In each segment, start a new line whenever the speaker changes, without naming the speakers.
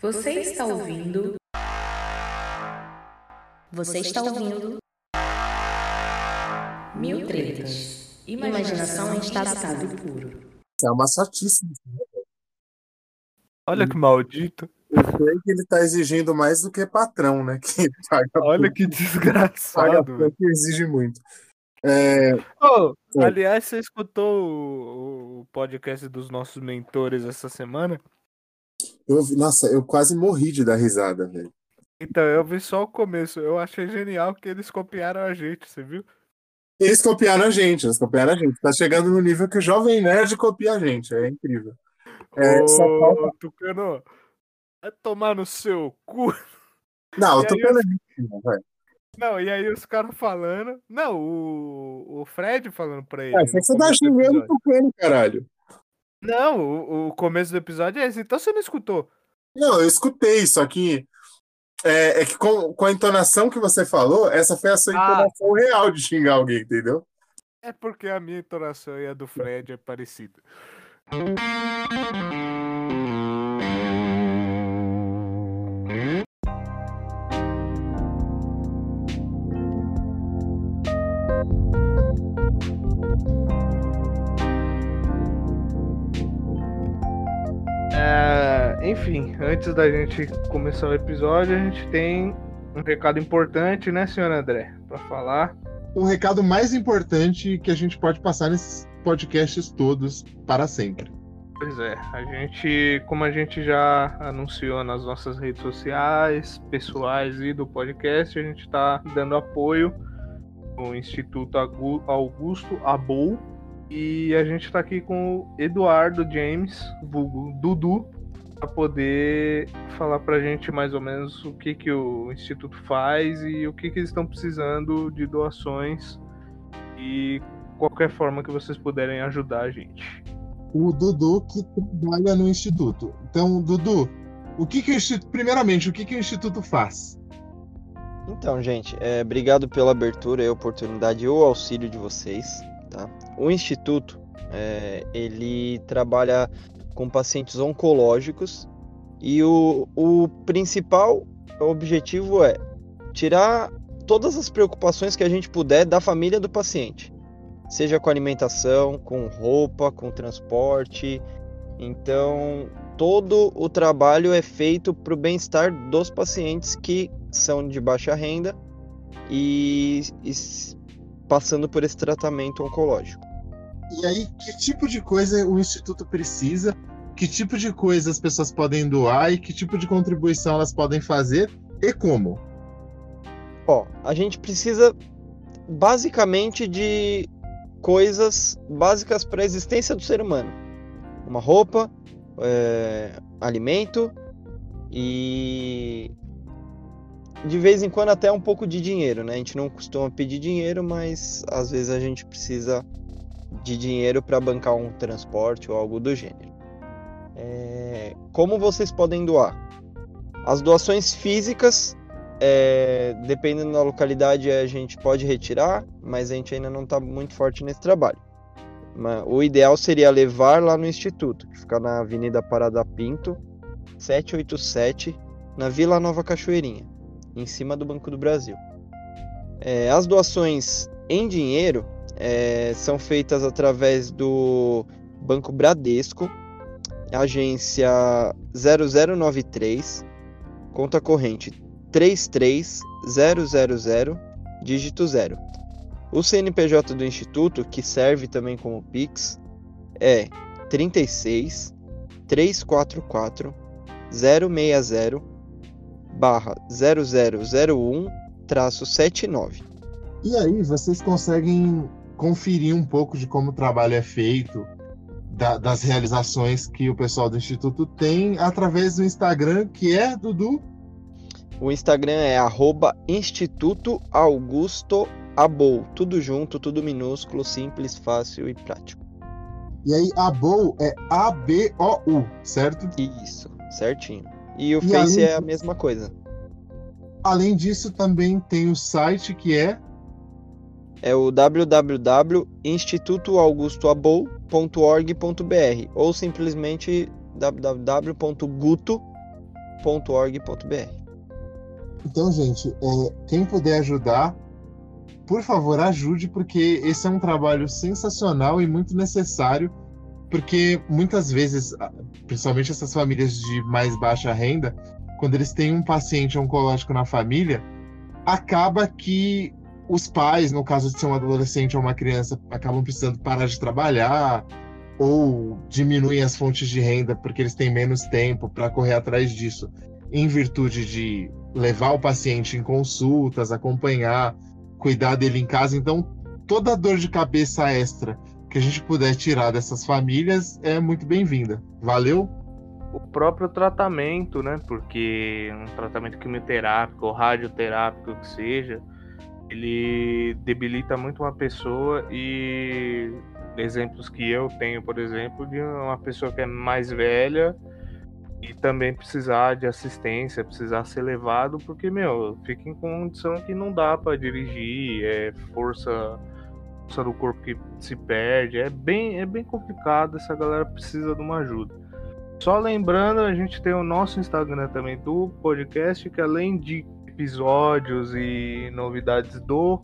Você está ouvindo.
Você está ouvindo.
Mil tretas.
Imaginação em estado puro.
É uma chatice.
Olha que maldito.
Eu sei que ele tá exigindo mais do que patrão, né? Que paga
Olha que
paga
desgraçado. velho.
pouco e exige muito. É, Oi.
aliás, você escutou o, o podcast dos nossos mentores essa semana?
Eu, nossa, eu quase morri de dar risada, velho.
Então, eu vi só o começo. Eu achei genial que eles copiaram a gente, você viu?
Eles copiaram a gente, eles copiaram a gente. Tá chegando no nível que o Jovem Nerd copia a gente, é incrível. É,
Ô,
só falta-
Tucano, vai tomar no seu cu.
Não, eu
E
tô
aí,
pela gente, velho.
Não, e aí os caras falando. Não, o, o Fred falando pra ele.
É, só que você tá xingando o. Tucano, caralho.
Não, o, o começo do episódio é esse. Então você não escutou.
Não, eu escutei, só que é, é que com, com a entonação que você falou, essa foi a sua
Ah.
entonação real de xingar alguém, entendeu?
É porque a minha entonação e a do Fred é parecida. É, enfim, antes da gente começar o episódio, a gente tem um recado importante, né, senhor André, Pra falar.
um recado mais importante que a gente pode passar nesses podcasts todos para sempre.
Pois é, a gente, como a gente já anunciou nas nossas redes sociais, pessoais e do podcast, a gente está dando apoio no Instituto Augusto Abou e a gente está aqui com o Eduardo James, vulgo Dudu, para poder falar para a gente mais ou menos o que, que o Instituto faz e o que, que eles estão precisando de doações e qualquer forma que vocês puderem ajudar a gente.
O Dudu que trabalha no Instituto. Então, Dudu, o que, que o Instituto. Primeiramente, o que, que o Instituto faz?
Então, gente, é, obrigado pela abertura e oportunidade e o auxílio de vocês, tá? O Instituto, é, ele trabalha com pacientes oncológicos e o, o principal objetivo é tirar todas as preocupações que a gente puder da família do paciente, seja com alimentação, com roupa, com transporte. Então, todo o trabalho é feito para o bem-estar dos pacientes que são de baixa renda e, e passando por esse tratamento oncológico.
E aí, que tipo de coisa o Instituto precisa? Que tipo de coisa as pessoas podem doar e que tipo de contribuição elas podem fazer e como?
Ó, a gente precisa basicamente de coisas básicas para a existência do ser humano: uma roupa, é, alimento e de vez em quando até um pouco de dinheiro, né? A gente não costuma pedir dinheiro, mas às vezes a gente precisa de dinheiro para bancar um transporte ou algo do gênero. É, como vocês podem doar? As doações físicas é, dependendo da localidade, a gente pode retirar, mas a gente ainda não está muito forte nesse trabalho. O ideal seria levar lá no Instituto, que fica na Avenida Parada Pinto, 787, na Vila Nova Cachoeirinha, em cima do Banco do Brasil. É, as doações em dinheiro é, são feitas através do Banco Bradesco, agência 0093, conta corrente 33000, dígito 0. O CNPJ do Instituto, que serve também como Pix, é 36 344 060 barra 0001 traço 79.
E aí, vocês conseguem conferir um pouco de como o trabalho é feito, da- das realizações que o pessoal do Instituto tem através do Instagram, que é, Dudu?
O Instagram é arroba Instituto Augusto Abou. Tudo junto, tudo minúsculo, simples, fácil e prático.
E aí, a BOU é A-B-O-U, certo?
Isso, certinho. E o
E
Face é a mesma coisa.
Além disso, também tem o site que é
É o www.institutoaugustoabou.org.br ou simplesmente www.guto
Então, gente, é, quem puder ajudar, por favor, ajude, porque esse é um trabalho sensacional e muito necessário, porque muitas vezes, principalmente essas famílias de mais baixa renda, quando eles têm um paciente oncológico na família, acaba que os pais, no caso de ser um adolescente ou uma criança, acabam precisando parar de trabalhar ou diminuem as fontes de renda porque eles têm menos tempo para correr atrás disso, em virtude de levar o paciente em consultas, acompanhar, cuidar dele em casa. Então, toda dor de cabeça extra que a gente puder tirar dessas famílias é muito bem-vinda. Valeu?
O próprio tratamento, né? Porque um tratamento quimioterápico ou radioterápico que seja, ele debilita muito uma pessoa e exemplos que eu tenho, por exemplo, de uma pessoa que é mais velha e também precisar de assistência, precisar ser levado, porque, meu, fica em condição que não dá para dirigir, é força, força do corpo que se perde, é bem, é bem complicado, essa galera precisa de uma ajuda. Só lembrando, a gente tem o nosso Instagram também do podcast, que além de episódios e novidades do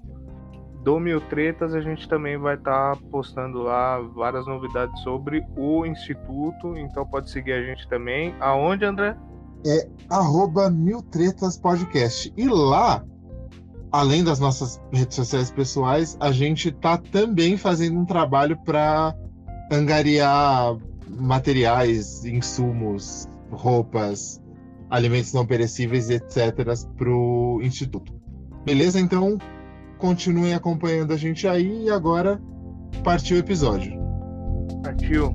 do Mil Tretas, a gente também vai estar tá postando lá várias novidades sobre o Instituto, então pode seguir a gente também. Aonde, André?
É arroba Mil Tretas Podcast. E lá, além das nossas redes sociais pessoais, a gente tá também fazendo um trabalho para angariar materiais, insumos, roupas, alimentos não perecíveis, etc., para o Instituto. Beleza? Então, continuem acompanhando a gente aí e agora partiu o episódio.
Partiu.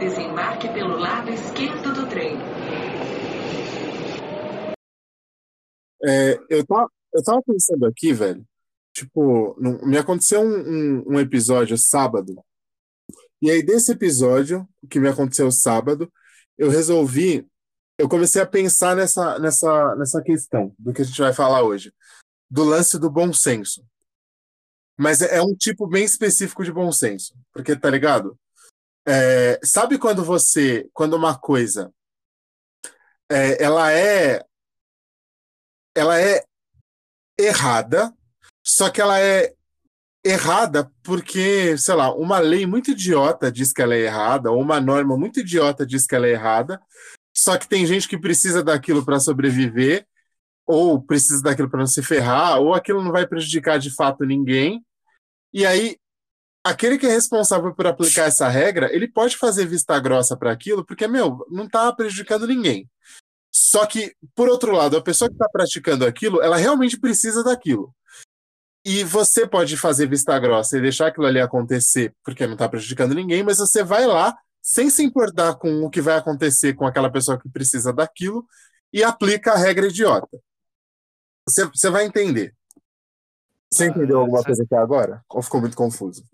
Desembarque pelo lado esquerdo do trem.
É, eu, tava, eu tava pensando aqui, velho. Tipo, me aconteceu um, um, um episódio sábado. E aí, desse episódio, que me aconteceu sábado, eu resolvi. Eu comecei a pensar nessa, nessa, nessa questão do que a gente vai falar hoje, do lance do bom senso. Mas é, é um tipo bem específico de bom senso, porque tá ligado? É, sabe quando você, quando uma coisa, é, ela é, ela é errada, só que ela é errada porque, sei lá, uma lei muito idiota diz que ela é errada, ou uma norma muito idiota diz que ela é errada, só que tem gente que precisa daquilo para sobreviver, ou precisa daquilo para não se ferrar, ou aquilo não vai prejudicar de fato ninguém. E aí aquele que é responsável por aplicar essa regra, ele pode fazer vista grossa para aquilo, porque, meu, não está prejudicando ninguém. Só que, por outro lado, a pessoa que está praticando aquilo, ela realmente precisa daquilo. E você pode fazer vista grossa e deixar aquilo ali acontecer, porque não está prejudicando ninguém, mas você vai lá, sem se importar com o que vai acontecer com aquela pessoa que precisa daquilo, e aplica a regra idiota. Você, você vai entender. Você entendeu alguma coisa aqui agora? Ou ficou muito confuso?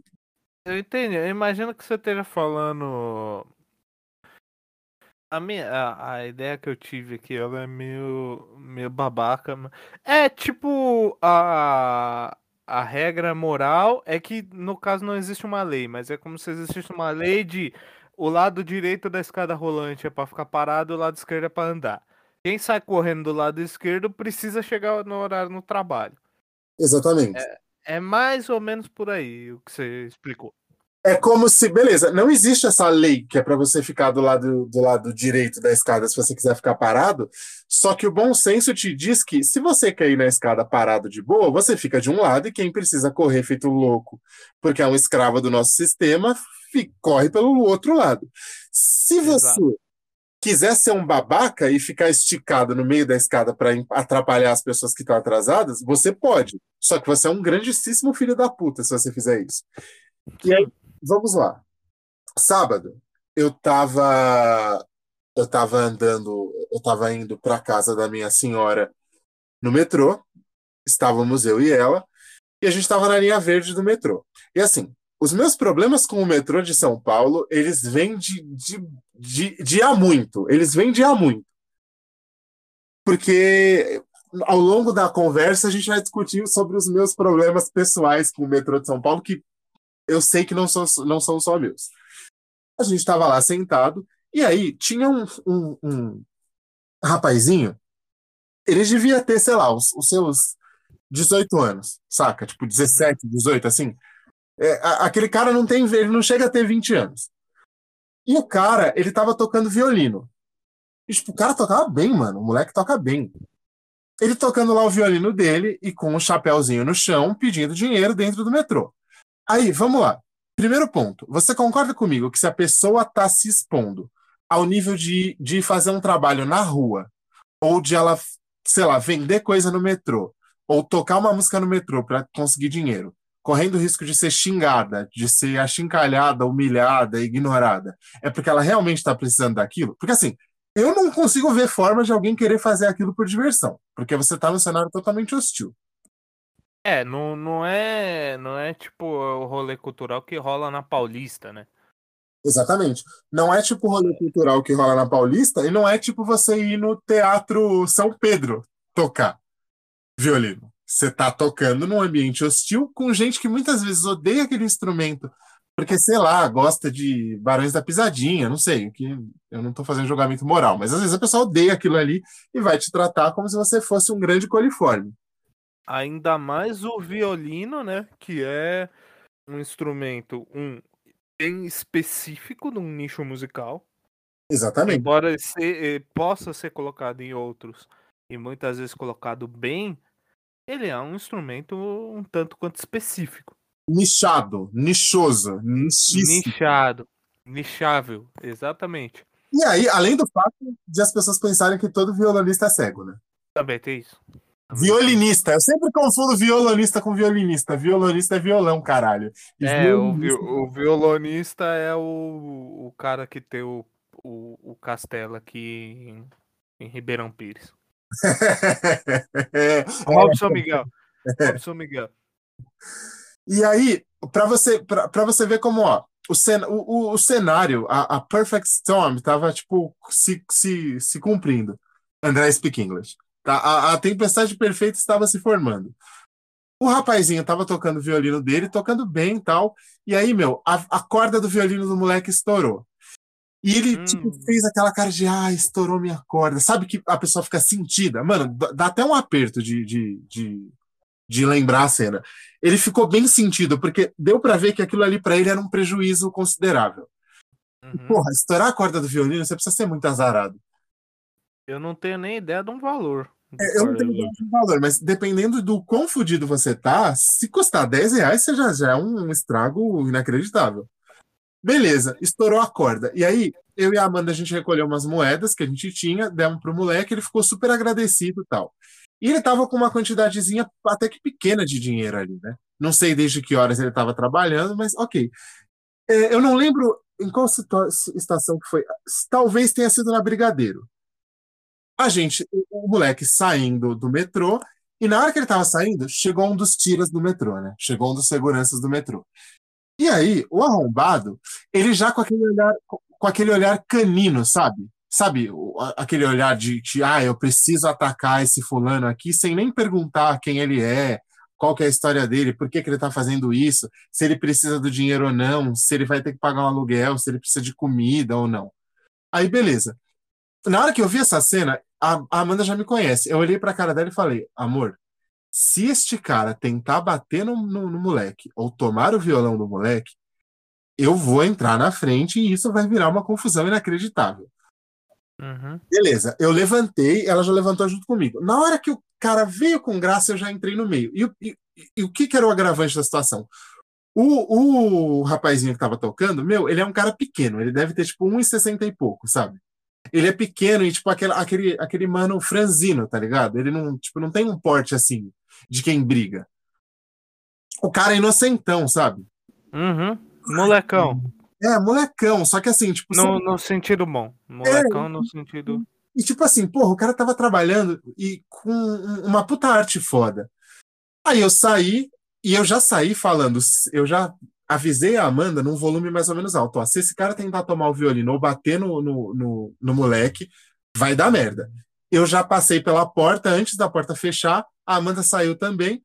Eu entendi. Eu imagino que você esteja falando. A, minha, a, a ideia que eu tive aqui, ela é meio, meio babaca. É tipo a, a regra moral é que no caso não existe uma lei, mas é como se existisse uma lei de o lado direito da escada rolante é para ficar parado, o lado esquerdo é para andar. Quem sai correndo do lado esquerdo precisa chegar no horário no trabalho.
Exatamente.
É, é mais ou menos por aí o que você explicou.
É como se, beleza, não existe essa lei que é para você ficar do lado, do lado direito da escada se você quiser ficar parado, só que o bom senso te diz que se você quer ir na escada parado de boa, você fica de um lado e quem precisa correr feito louco, porque é um escravo do nosso sistema, corre pelo outro lado. Se você Exato. Quiser ser um babaca e ficar esticado no meio da escada para atrapalhar as pessoas que estão atrasadas, você pode. Só que você é um grandíssimo filho da puta se você fizer isso. E aí, vamos lá. Sábado, eu tava eu tava andando, eu tava indo para casa da minha senhora no metrô. Estávamos eu e ela, e a gente estava na linha verde do metrô. E assim, os meus problemas com o metrô de São Paulo, eles vêm de, de, de, de há muito. Eles vêm de há muito. Porque ao longo da conversa a gente vai discutir sobre os meus problemas pessoais com o metrô de São Paulo, que eu sei que não são, não são só meus. A gente estava lá sentado, e aí tinha um, um, um rapazinho, ele devia ter, sei lá, os, os seus 18 anos, saca? Tipo, 17, 18, assim. É, aquele cara não tem, ele não chega a ter 20 anos. E o cara, ele tava tocando violino. E, tipo, o cara tocava bem, mano. O moleque toca bem. Ele tocando lá o violino dele e com um chapéuzinho no chão, pedindo dinheiro dentro do metrô. Aí, vamos lá. Primeiro ponto. Você concorda comigo que se a pessoa tá se expondo ao nível de, de fazer um trabalho na rua, ou de ela, sei lá, vender coisa no metrô, ou tocar uma música no metrô para conseguir dinheiro, correndo o risco de ser xingada, de ser achincalhada, humilhada, ignorada, é porque ela realmente está precisando daquilo? Porque assim, eu não consigo ver forma de alguém querer fazer aquilo por diversão, porque você está num cenário totalmente hostil.
É, não, não é. Não é tipo o rolê cultural que rola na Paulista, né?
Exatamente. Não é tipo o rolê cultural que rola na Paulista e não é tipo você ir no Teatro São Pedro tocar violino. Você tá tocando num ambiente hostil com gente que muitas vezes odeia aquele instrumento porque, sei lá, gosta de Barões da Pisadinha, não sei, que eu não tô fazendo julgamento moral, mas às vezes a pessoa odeia aquilo ali e vai te tratar como se você fosse um grande coliforme.
Ainda mais o violino, né? Que é um instrumento um, bem específico num nicho musical.
Exatamente.
Embora ser- eh, possa ser colocado em outros e muitas vezes colocado bem, ele é um instrumento um tanto quanto específico.
Nichado, nichoso, nichíssimo.
Nichado. Nichável, exatamente.
E aí, além do fato de as pessoas pensarem que todo violonista é cego, né?
Também tem isso.
Violinista. Eu sempre confundo violonista com violinista. Violonista é violão, caralho. E
É, o, vi- o violonista é o, o cara que tem o, o, o castelo aqui em, em Ribeirão Pires. Robson Miguel. Robson Miguel.
E aí, para você, pra, pra você ver como, ó, o, cen o, o, o cenário, a, a Perfect Storm tava, tipo, se, se, se cumprindo. André speak English. Tá? A, a tempestade perfeita estava se formando. O rapazinho tava tocando o violino dele, tocando bem e tal. E aí, meu, a, a corda do violino do moleque estourou. E ele,
Hum.
tipo, fez aquela cara de, ah, estourou minha corda. Sabe que a pessoa fica sentida? Mano, dá até um aperto de, de, de, de lembrar a cena. Ele ficou bem sentido, porque deu pra ver que aquilo ali pra ele era um prejuízo considerável.
Uhum.
Porra, estourar a corda do violino, você precisa ser muito azarado.
Eu não tenho nem ideia de um valor.
É, eu não tenho ideia de valor, mas dependendo do quão fudido você tá, se custar 10 reais, você já, já é um estrago inacreditável. Beleza, estourou a corda. E aí, eu e a Amanda, a gente recolheu umas moedas que a gente tinha, demos pro moleque, ele ficou super agradecido e tal. E ele tava com uma quantidadezinha até que pequena de dinheiro ali, né? Não sei desde que horas ele tava trabalhando, mas ok. É, eu não lembro em qual estação que foi. Talvez tenha sido na Brigadeiro. A gente, o, moleque saindo do metrô, e na hora que ele tava saindo, chegou um dos tiras do metrô, né? Chegou um dos seguranças do metrô. E aí, o arrombado, ele já com aquele olhar, com aquele olhar canino, sabe? Sabe, a- aquele olhar de, de, ah, eu preciso atacar esse fulano aqui, sem nem perguntar quem ele é, qual que é a história dele, por que que ele tá fazendo isso, se ele precisa do dinheiro ou não, se ele vai ter que pagar um aluguel, se ele precisa de comida ou não. Aí, beleza. Na hora que eu vi essa cena, a, a Amanda já me conhece. Eu olhei pra cara dela e falei, amor, se este cara tentar bater no, no, no moleque ou tomar o violão do moleque, eu vou entrar na frente e isso vai virar uma confusão inacreditável.
Uhum.
Beleza, eu levantei, ela já levantou junto comigo. Na hora que o cara veio com graça, eu já entrei no meio. E, o- e- e o que, que era o agravante da situação? O, o rapazinho que tava tocando, meu, ele é um cara pequeno, ele deve ter tipo 1,60 e pouco, sabe? Ele é pequeno e tipo aquele, aquele, aquele mano franzino, tá ligado? Ele não, tipo, não tem um porte assim de quem briga. O cara é inocentão, sabe?
Uhum. Molecão.
É, molecão, só que assim, tipo,
No, no sentido bom. Molecão no sentido.
E tipo assim, porra, o cara tava trabalhando e com um- uma puta arte foda. Aí eu saí, E eu já saí falando, eu já avisei a Amanda num volume mais ou menos alto. Ó, se esse cara tentar tomar o violino ou bater no, no, no, no moleque, vai dar merda. Eu já passei pela porta, antes da porta fechar, a Amanda saiu também.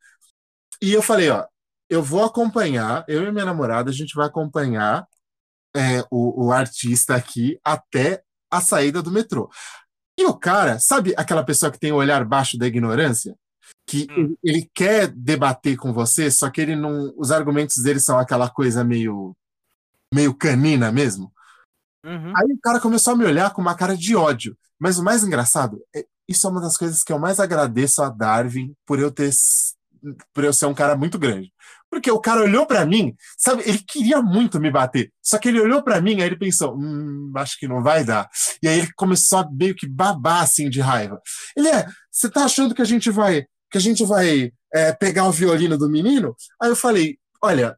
E eu falei, ó, eu vou acompanhar, eu e minha namorada, a gente vai acompanhar é, o, o artista aqui até a saída do metrô. E o cara, sabe aquela pessoa que tem o olhar baixo da ignorância? Que
Hum.
ele quer debater com você, só que ele não. Os argumentos dele são aquela coisa meio. meio canina mesmo.
Uhum.
Aí o cara começou a me olhar com uma cara de ódio. Mas o mais engraçado, é, isso é uma das coisas que eu mais agradeço a Darwin por eu ter. por eu ser um cara muito grande. Porque o cara olhou pra mim, sabe, ele queria muito me bater. Só que ele olhou pra mim, aí ele pensou, hum, acho que não vai dar. E aí ele começou a meio que babar assim de raiva. Ele é, você tá achando que a gente vai, que a gente vai é, pegar o violino do menino? Aí eu falei, olha,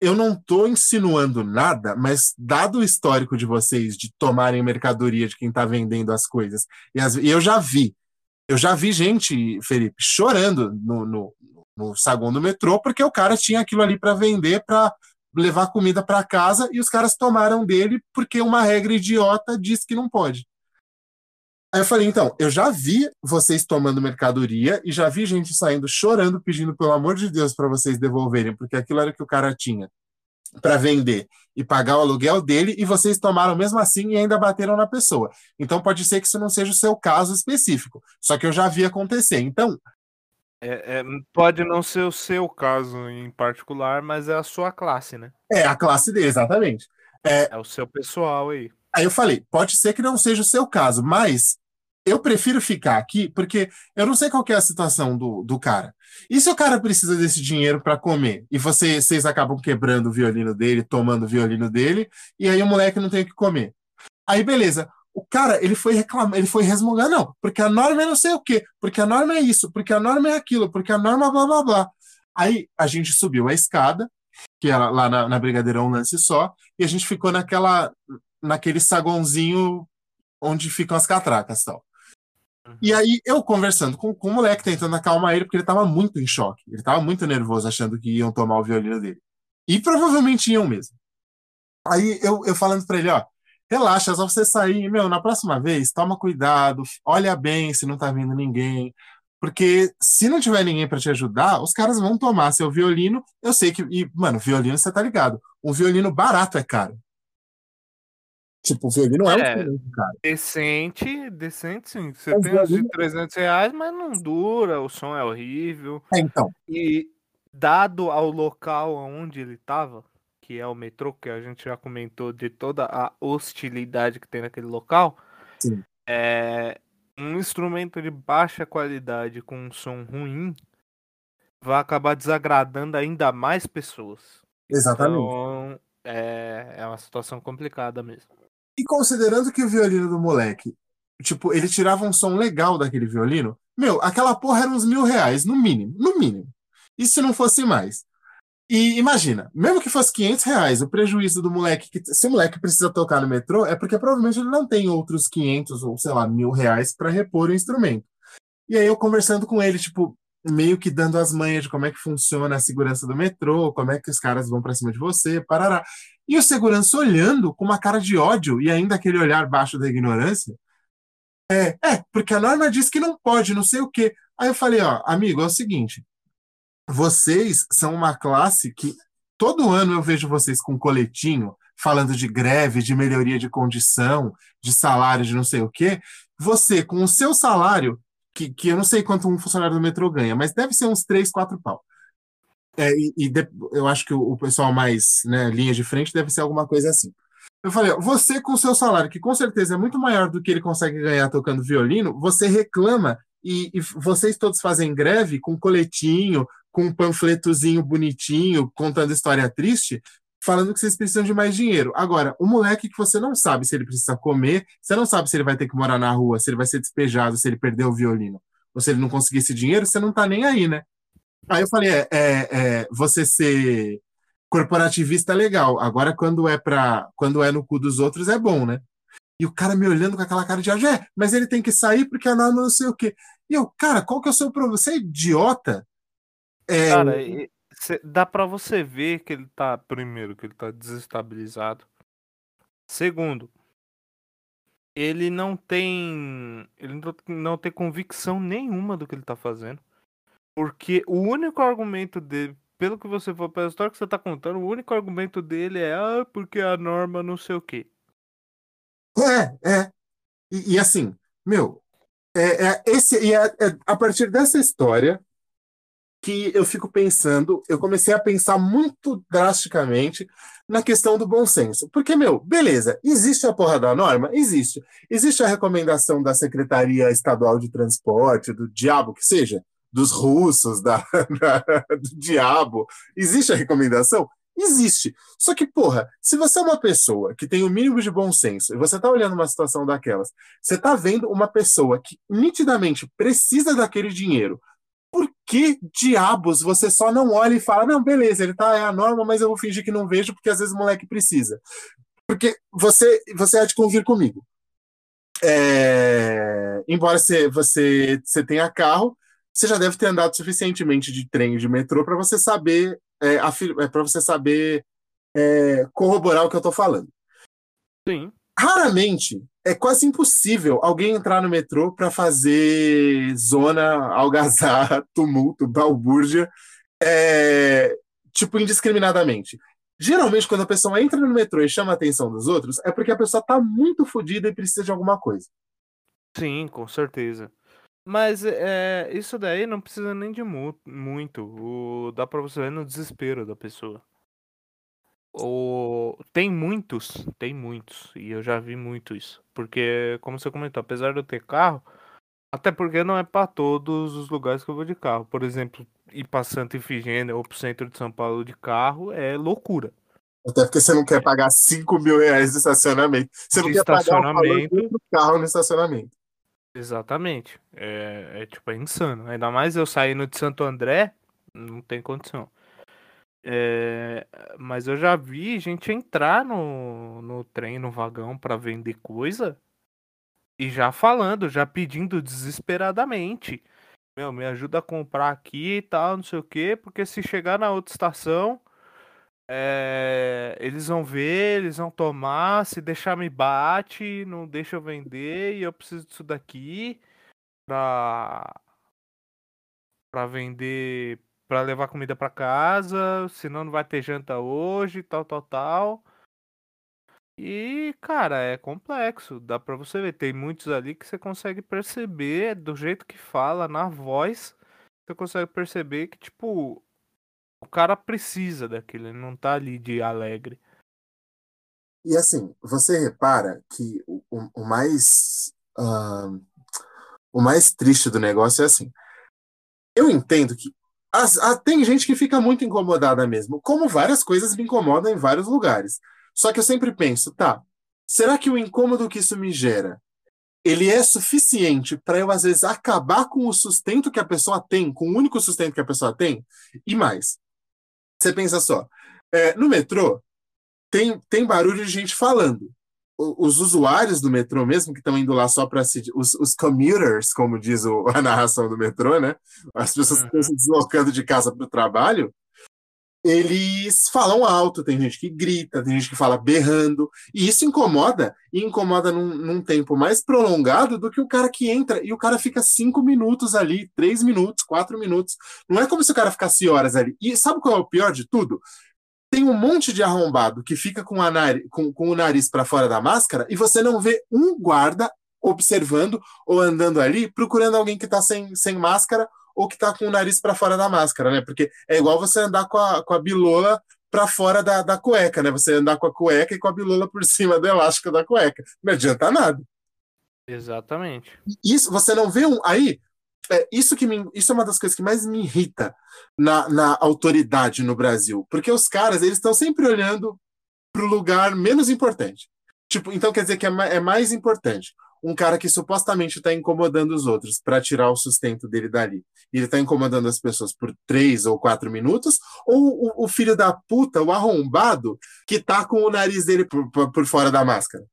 eu não tô insinuando nada, mas dado o histórico de vocês de tomarem mercadoria de quem tá vendendo as coisas, e, as- e eu já vi, eu já vi gente, Felipe, chorando no, no, no saguão do metrô porque o cara tinha aquilo ali para vender, para levar comida para casa, e os caras tomaram dele porque uma regra idiota diz que não pode. Aí eu falei, então, eu já vi vocês tomando mercadoria e já vi gente saindo chorando, pedindo pelo amor de Deus para vocês devolverem, porque aquilo era o que o cara tinha para vender e pagar o aluguel dele, e vocês tomaram mesmo assim e ainda bateram na pessoa. Então pode ser que isso não seja o seu caso específico, só que eu já vi acontecer. Então,
É- é, pode não ser o seu caso em particular, mas é a sua classe, né?
é a classe dele, exatamente.
É o seu pessoal aí.
Aí eu falei, pode ser que não seja o seu caso, mas eu prefiro ficar aqui porque eu não sei qual é a situação do, do cara. E se o cara precisa desse dinheiro para comer e você- vocês acabam quebrando o violino dele, tomando o violino dele, e aí o moleque não tem o que comer. Aí beleza. O cara, ele foi reclamar, ele foi resmungar, não, porque a norma é não sei o quê, porque a norma é isso, porque a norma é aquilo, porque a norma blá blá blá. Aí a gente subiu a escada, que era lá na, na Brigadeirão um lance só, e a gente ficou naquela naquele saguãozinho onde ficam as catracas tal. E aí eu conversando com, com o moleque, tentando acalmar ele, porque ele tava muito em choque. Ele tava muito nervoso, achando que iam tomar o violino dele. E provavelmente iam mesmo. Aí eu, eu falando pra ele, ó, relaxa, é só você sair, meu, na próxima vez, toma cuidado, olha bem se não tá vindo ninguém. Porque se não tiver ninguém pra te ajudar, os caras vão tomar seu violino. Eu sei que. E, mano, violino você tá ligado. Um violino barato é caro. Tipo, o violino é,
É.
um instrumento caro.
Decente, decente sim. Você
Mas
tem uns de
violino-
300 reais, mas não dura, o som é horrível.
É, então.
E dado ao local onde ele tava, que é o metrô, que a gente já comentou de toda a hostilidade que tem naquele local,
Sim.
é um instrumento de baixa qualidade com um som ruim vai acabar desagradando ainda mais pessoas.
Exatamente.
Então, é, é uma situação complicada mesmo.
E considerando que o violino do moleque, tipo, ele tirava um som legal daquele violino, meu, aquela porra era uns mil reais, no mínimo, no mínimo. E se não fosse mais? E imagina, mesmo que fosse 500 reais, o prejuízo do moleque, que, se o moleque precisa tocar no metrô, é porque provavelmente ele não tem outros 500 ou, sei lá, mil reais para repor o instrumento. E aí eu conversando com ele, tipo, meio que dando as manhas de como é que funciona a segurança do metrô, como é que os caras vão para cima de você, parará. E o segurança olhando com uma cara de ódio e ainda aquele olhar baixo da ignorância. É, é, porque a norma diz que não pode, não sei o quê. Aí eu falei, ó, amigo, é o seguinte, vocês são uma classe que todo ano eu vejo vocês com coletinho falando de greve, de melhoria de condição, de salário, de não sei o quê. Você, com o seu salário, que, que eu não sei quanto um funcionário do metrô ganha, mas deve ser uns 3, 4 pau. É, e e de- eu acho que o, o pessoal mais, né, linha de frente deve ser alguma coisa assim. Eu falei, você com seu salário, que com certeza é muito maior do que ele consegue ganhar tocando violino, você reclama e, e vocês todos fazem greve com coletinho, com um panfletozinho bonitinho, contando história triste, falando que vocês precisam de mais dinheiro. Agora, o moleque que você não sabe se ele precisa comer, você não sabe se ele vai ter que morar na rua, se ele vai ser despejado, se ele perdeu o violino, ou se ele não conseguir esse dinheiro, você não tá nem aí, né? Aí eu falei, é, é, é, você ser corporativista é legal. Agora, quando é para quando é no cu dos outros, é bom, né? E o cara me olhando com aquela cara de ódio, é, mas ele tem que sair porque a norma não sei o quê. E eu, cara, qual que é o seu problema? Você é idiota? É,
Cara, e- cê- dá pra você ver que ele tá, primeiro, que ele tá desestabilizado. Segundo, ele não tem. Ele não, tem convicção nenhuma do que ele tá fazendo. Porque o único argumento dele, pelo que você for pela história que você tá contando, o único argumento dele é ah, porque a norma não sei o quê.
É, é. E, e assim, meu, é, é esse, e é, é a partir dessa história que eu fico pensando, eu comecei a pensar muito drasticamente na questão do bom senso. Porque, meu, beleza, existe a porra da norma? Existe. Existe a recomendação da Secretaria Estadual de Transporte, do diabo que seja, dos russos, da, da- do diabo. Existe a recomendação? Existe. Só que, porra, se você é uma pessoa que tem o mínimo de bom senso e você tá olhando uma situação daquelas, você tá vendo uma pessoa que nitidamente precisa daquele dinheiro por que diabos você só não olha e fala, não, beleza, ele tá é a norma, mas eu vou fingir que não vejo porque às vezes o moleque precisa. Porque você, você há de convir comigo. É, embora você, você, você tenha carro, você já deve ter andado suficientemente de trem de metrô para você saber é, para você saber é, corroborar o que eu tô falando.
Sim.
Raramente é quase impossível alguém entrar no metrô para fazer zona, algazarra, tumulto, balbúrdia, é, tipo, indiscriminadamente. Geralmente, quando a pessoa entra no metrô e chama a atenção dos outros, é porque a pessoa tá muito fodida e precisa de alguma coisa.
Sim, com certeza. Mas é, isso daí não precisa nem de mu- muito. O, dá pra você ver no desespero da pessoa. O, tem muitos, tem muitos, e eu já vi muito isso. Porque, como você comentou, apesar de eu ter carro, até porque não é pra todos os lugares que eu vou de carro. Por exemplo, ir pra Santa Ifigênia ou pro centro de São Paulo de carro é loucura.
Até porque você não quer pagar 5 mil reais de estacionamento. Você não
De
quer pagar o valor do carro no estacionamento.
Exatamente. É, é tipo, é insano. Ainda mais eu saindo de Santo André, não tem condição. É, mas eu já vi gente entrar no, no trem, no vagão pra vender coisa e já falando, já pedindo desesperadamente. Meu, me ajuda a comprar aqui e tal, não sei o quê, porque se chegar na outra estação, é, eles vão ver, eles vão tomar, se deixar me bate, não deixa eu vender e eu preciso disso daqui pra, pra vender, pra levar comida pra casa, senão não vai ter janta hoje, tal, tal, tal. E, cara, é complexo, dá pra você ver, tem muitos ali que você consegue perceber do jeito que fala, na voz, você consegue perceber que, tipo, o cara precisa daquilo, ele não tá ali de alegre.
E assim, você repara que o, o- o mais ah, o mais triste do negócio é assim. Eu entendo que as- ah, tem gente que fica muito incomodada mesmo, como várias coisas me incomodam em vários lugares. Só que eu sempre penso, tá, será que o incômodo que isso me gera, ele é suficiente para eu às vezes acabar com o sustento que a pessoa tem, com o único sustento que a pessoa tem? E mais, você pensa só, é, no metrô tem, tem barulho de gente falando. Os usuários do metrô mesmo, que estão indo lá só para se. Os, os commuters, como diz o- a narração do metrô, né? As pessoas que estão
Uhum.
se deslocando de casa para o trabalho, eles falam alto, tem gente que grita, tem gente que fala berrando, e isso incomoda, e incomoda num, num tempo mais prolongado do que o cara que entra, e o cara fica cinco minutos ali, três minutos, quatro minutos. Não é como se o cara ficasse horas ali. E sabe qual é o pior de tudo? Tem um monte de arrombado que fica com, com- com o nariz para fora da máscara e você não vê um guarda observando ou andando ali procurando alguém que está sem, sem máscara ou que está com o nariz para fora da máscara, né? Porque é igual você andar com a, com a bilola para fora da, da cueca, né? Você andar com a cueca e com a bilola por cima do elástico da cueca. Não adianta nada.
Exatamente.
Isso, você não vê um. Aí, é, isso que me, isso é uma das coisas que mais me irrita na, na autoridade no Brasil. Porque os caras, eles estão sempre olhando para o lugar menos importante. Tipo, então quer dizer que é, ma- é mais importante um cara que supostamente está incomodando os outros para tirar o sustento dele dali. E ele está incomodando as pessoas por três ou quatro minutos, ou o, o filho da puta, o arrombado, que tá com o nariz dele por, por fora da máscara.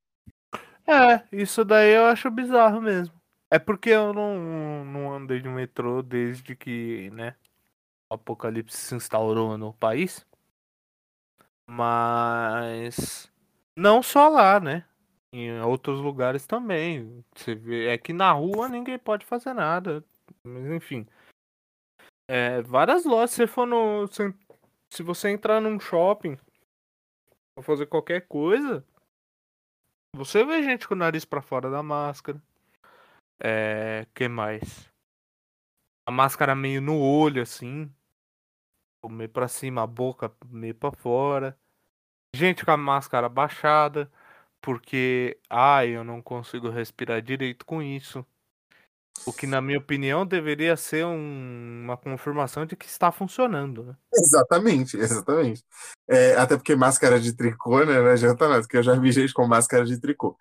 É, isso daí eu acho bizarro mesmo. É porque eu não, não andei de metrô desde que, né? o apocalipse se instaurou no país. Mas não só lá, né? Em outros lugares também. Você vê, é que na rua ninguém pode fazer nada. Mas enfim. É, várias lojas, se for no. Se, se você entrar num shopping pra fazer qualquer coisa, você vê gente com o nariz pra fora da máscara. É. que mais? A máscara meio no olho, assim. Meio pra cima, a boca meio pra fora. Gente com a máscara baixada. Porque, ai, eu não consigo respirar direito com isso. O que, na minha opinião, deveria ser um- uma confirmação de que está funcionando, né?
Exatamente, exatamente. É, até porque máscara de tricô, né? Não adianta nada, porque eu já vi gente com máscara de tricô.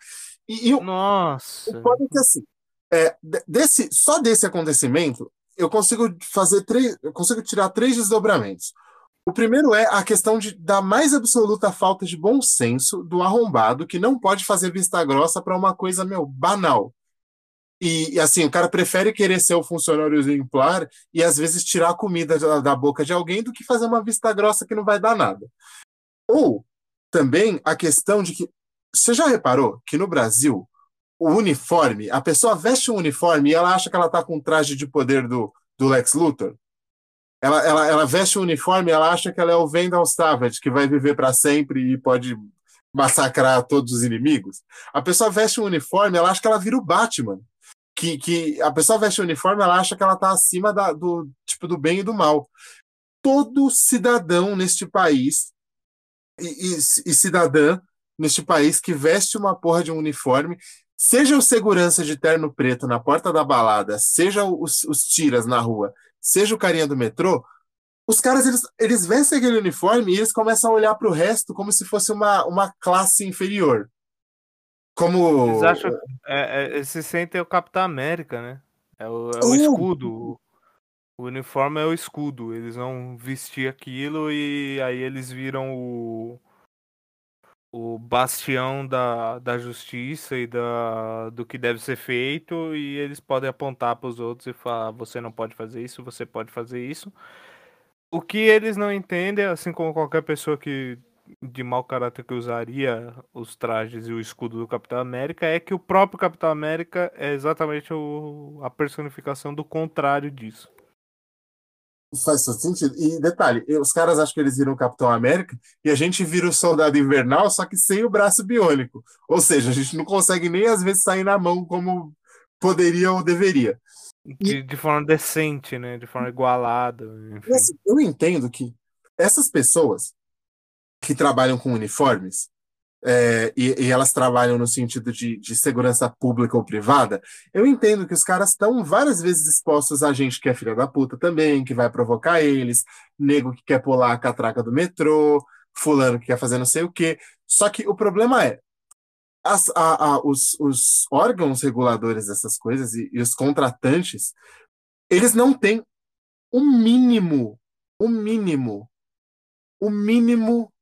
E, e o,
Nossa.
o foda é que assim, é, de- desse, só desse acontecimento, eu consigo fazer três, eu consigo tirar três desdobramentos. O primeiro é a questão de, da mais absoluta falta de bom senso do arrombado que não pode fazer vista grossa para uma coisa, meu, banal. E, e, assim, o cara prefere querer ser o funcionário exemplar e às vezes tirar a comida da, da boca de alguém do que fazer uma vista grossa que não vai dar nada. Ou também a questão de que. Você já reparou que no Brasil, o uniforme, a pessoa veste um uniforme e ela acha que ela tá com o traje de poder do, do Lex Luthor? Ela, ela, ela veste o uniforme e ela acha que ela é o Vendel Savage, que vai viver para sempre e pode massacrar todos os inimigos. A pessoa veste um uniforme, ela acha que ela vira o Batman. Que, que a pessoa veste o uniforme, ela acha que ela tá acima da, do tipo do bem e do mal. Todo cidadão neste país e, e, e cidadã neste país que veste uma porra de um uniforme, seja o segurança de terno preto na porta da balada, seja os, os tiras na rua, seja o carinha do metrô, os caras eles, eles vestem aquele uniforme e eles começam a olhar para o resto como se fosse uma, uma classe inferior. Como.
Eles acham. É, é, eles se sentem o Capitão América, né? É o, é o
Uh!
escudo. O, o uniforme é o escudo. Eles vão vestir aquilo e aí eles viram o. O bastião da, da justiça e da, do que deve ser feito, e eles podem apontar para os outros e falar: você não pode fazer isso, você pode fazer isso. O que eles não entendem, assim como qualquer pessoa que de mau caráter que usaria os trajes e o escudo do Capitão América, é que o próprio Capitão América é exatamente o, a personificação do contrário disso.
Faz todo sentido. E detalhe, os caras acham que eles viram o Capitão América e a gente vira o Soldado Invernal, só que sem o braço biônico. Ou seja, a gente não consegue nem às vezes sair na mão como poderia ou deveria.
De, de forma decente, né? De forma igualada. Enfim.
Assim, eu entendo que essas pessoas que trabalham com uniformes, é, e, e, elas trabalham no sentido de, de, segurança pública ou privada, eu entendo que os caras estão várias vezes expostos a gente que é filha da puta também, que vai provocar eles, nego que quer pular a catraca do metrô, fulano que quer fazer não sei o quê. Só que o problema é, as, a, a, os, os, órgãos reguladores dessas coisas e, e os contratantes, eles não têm o mínimo, o mínimo, o mínimo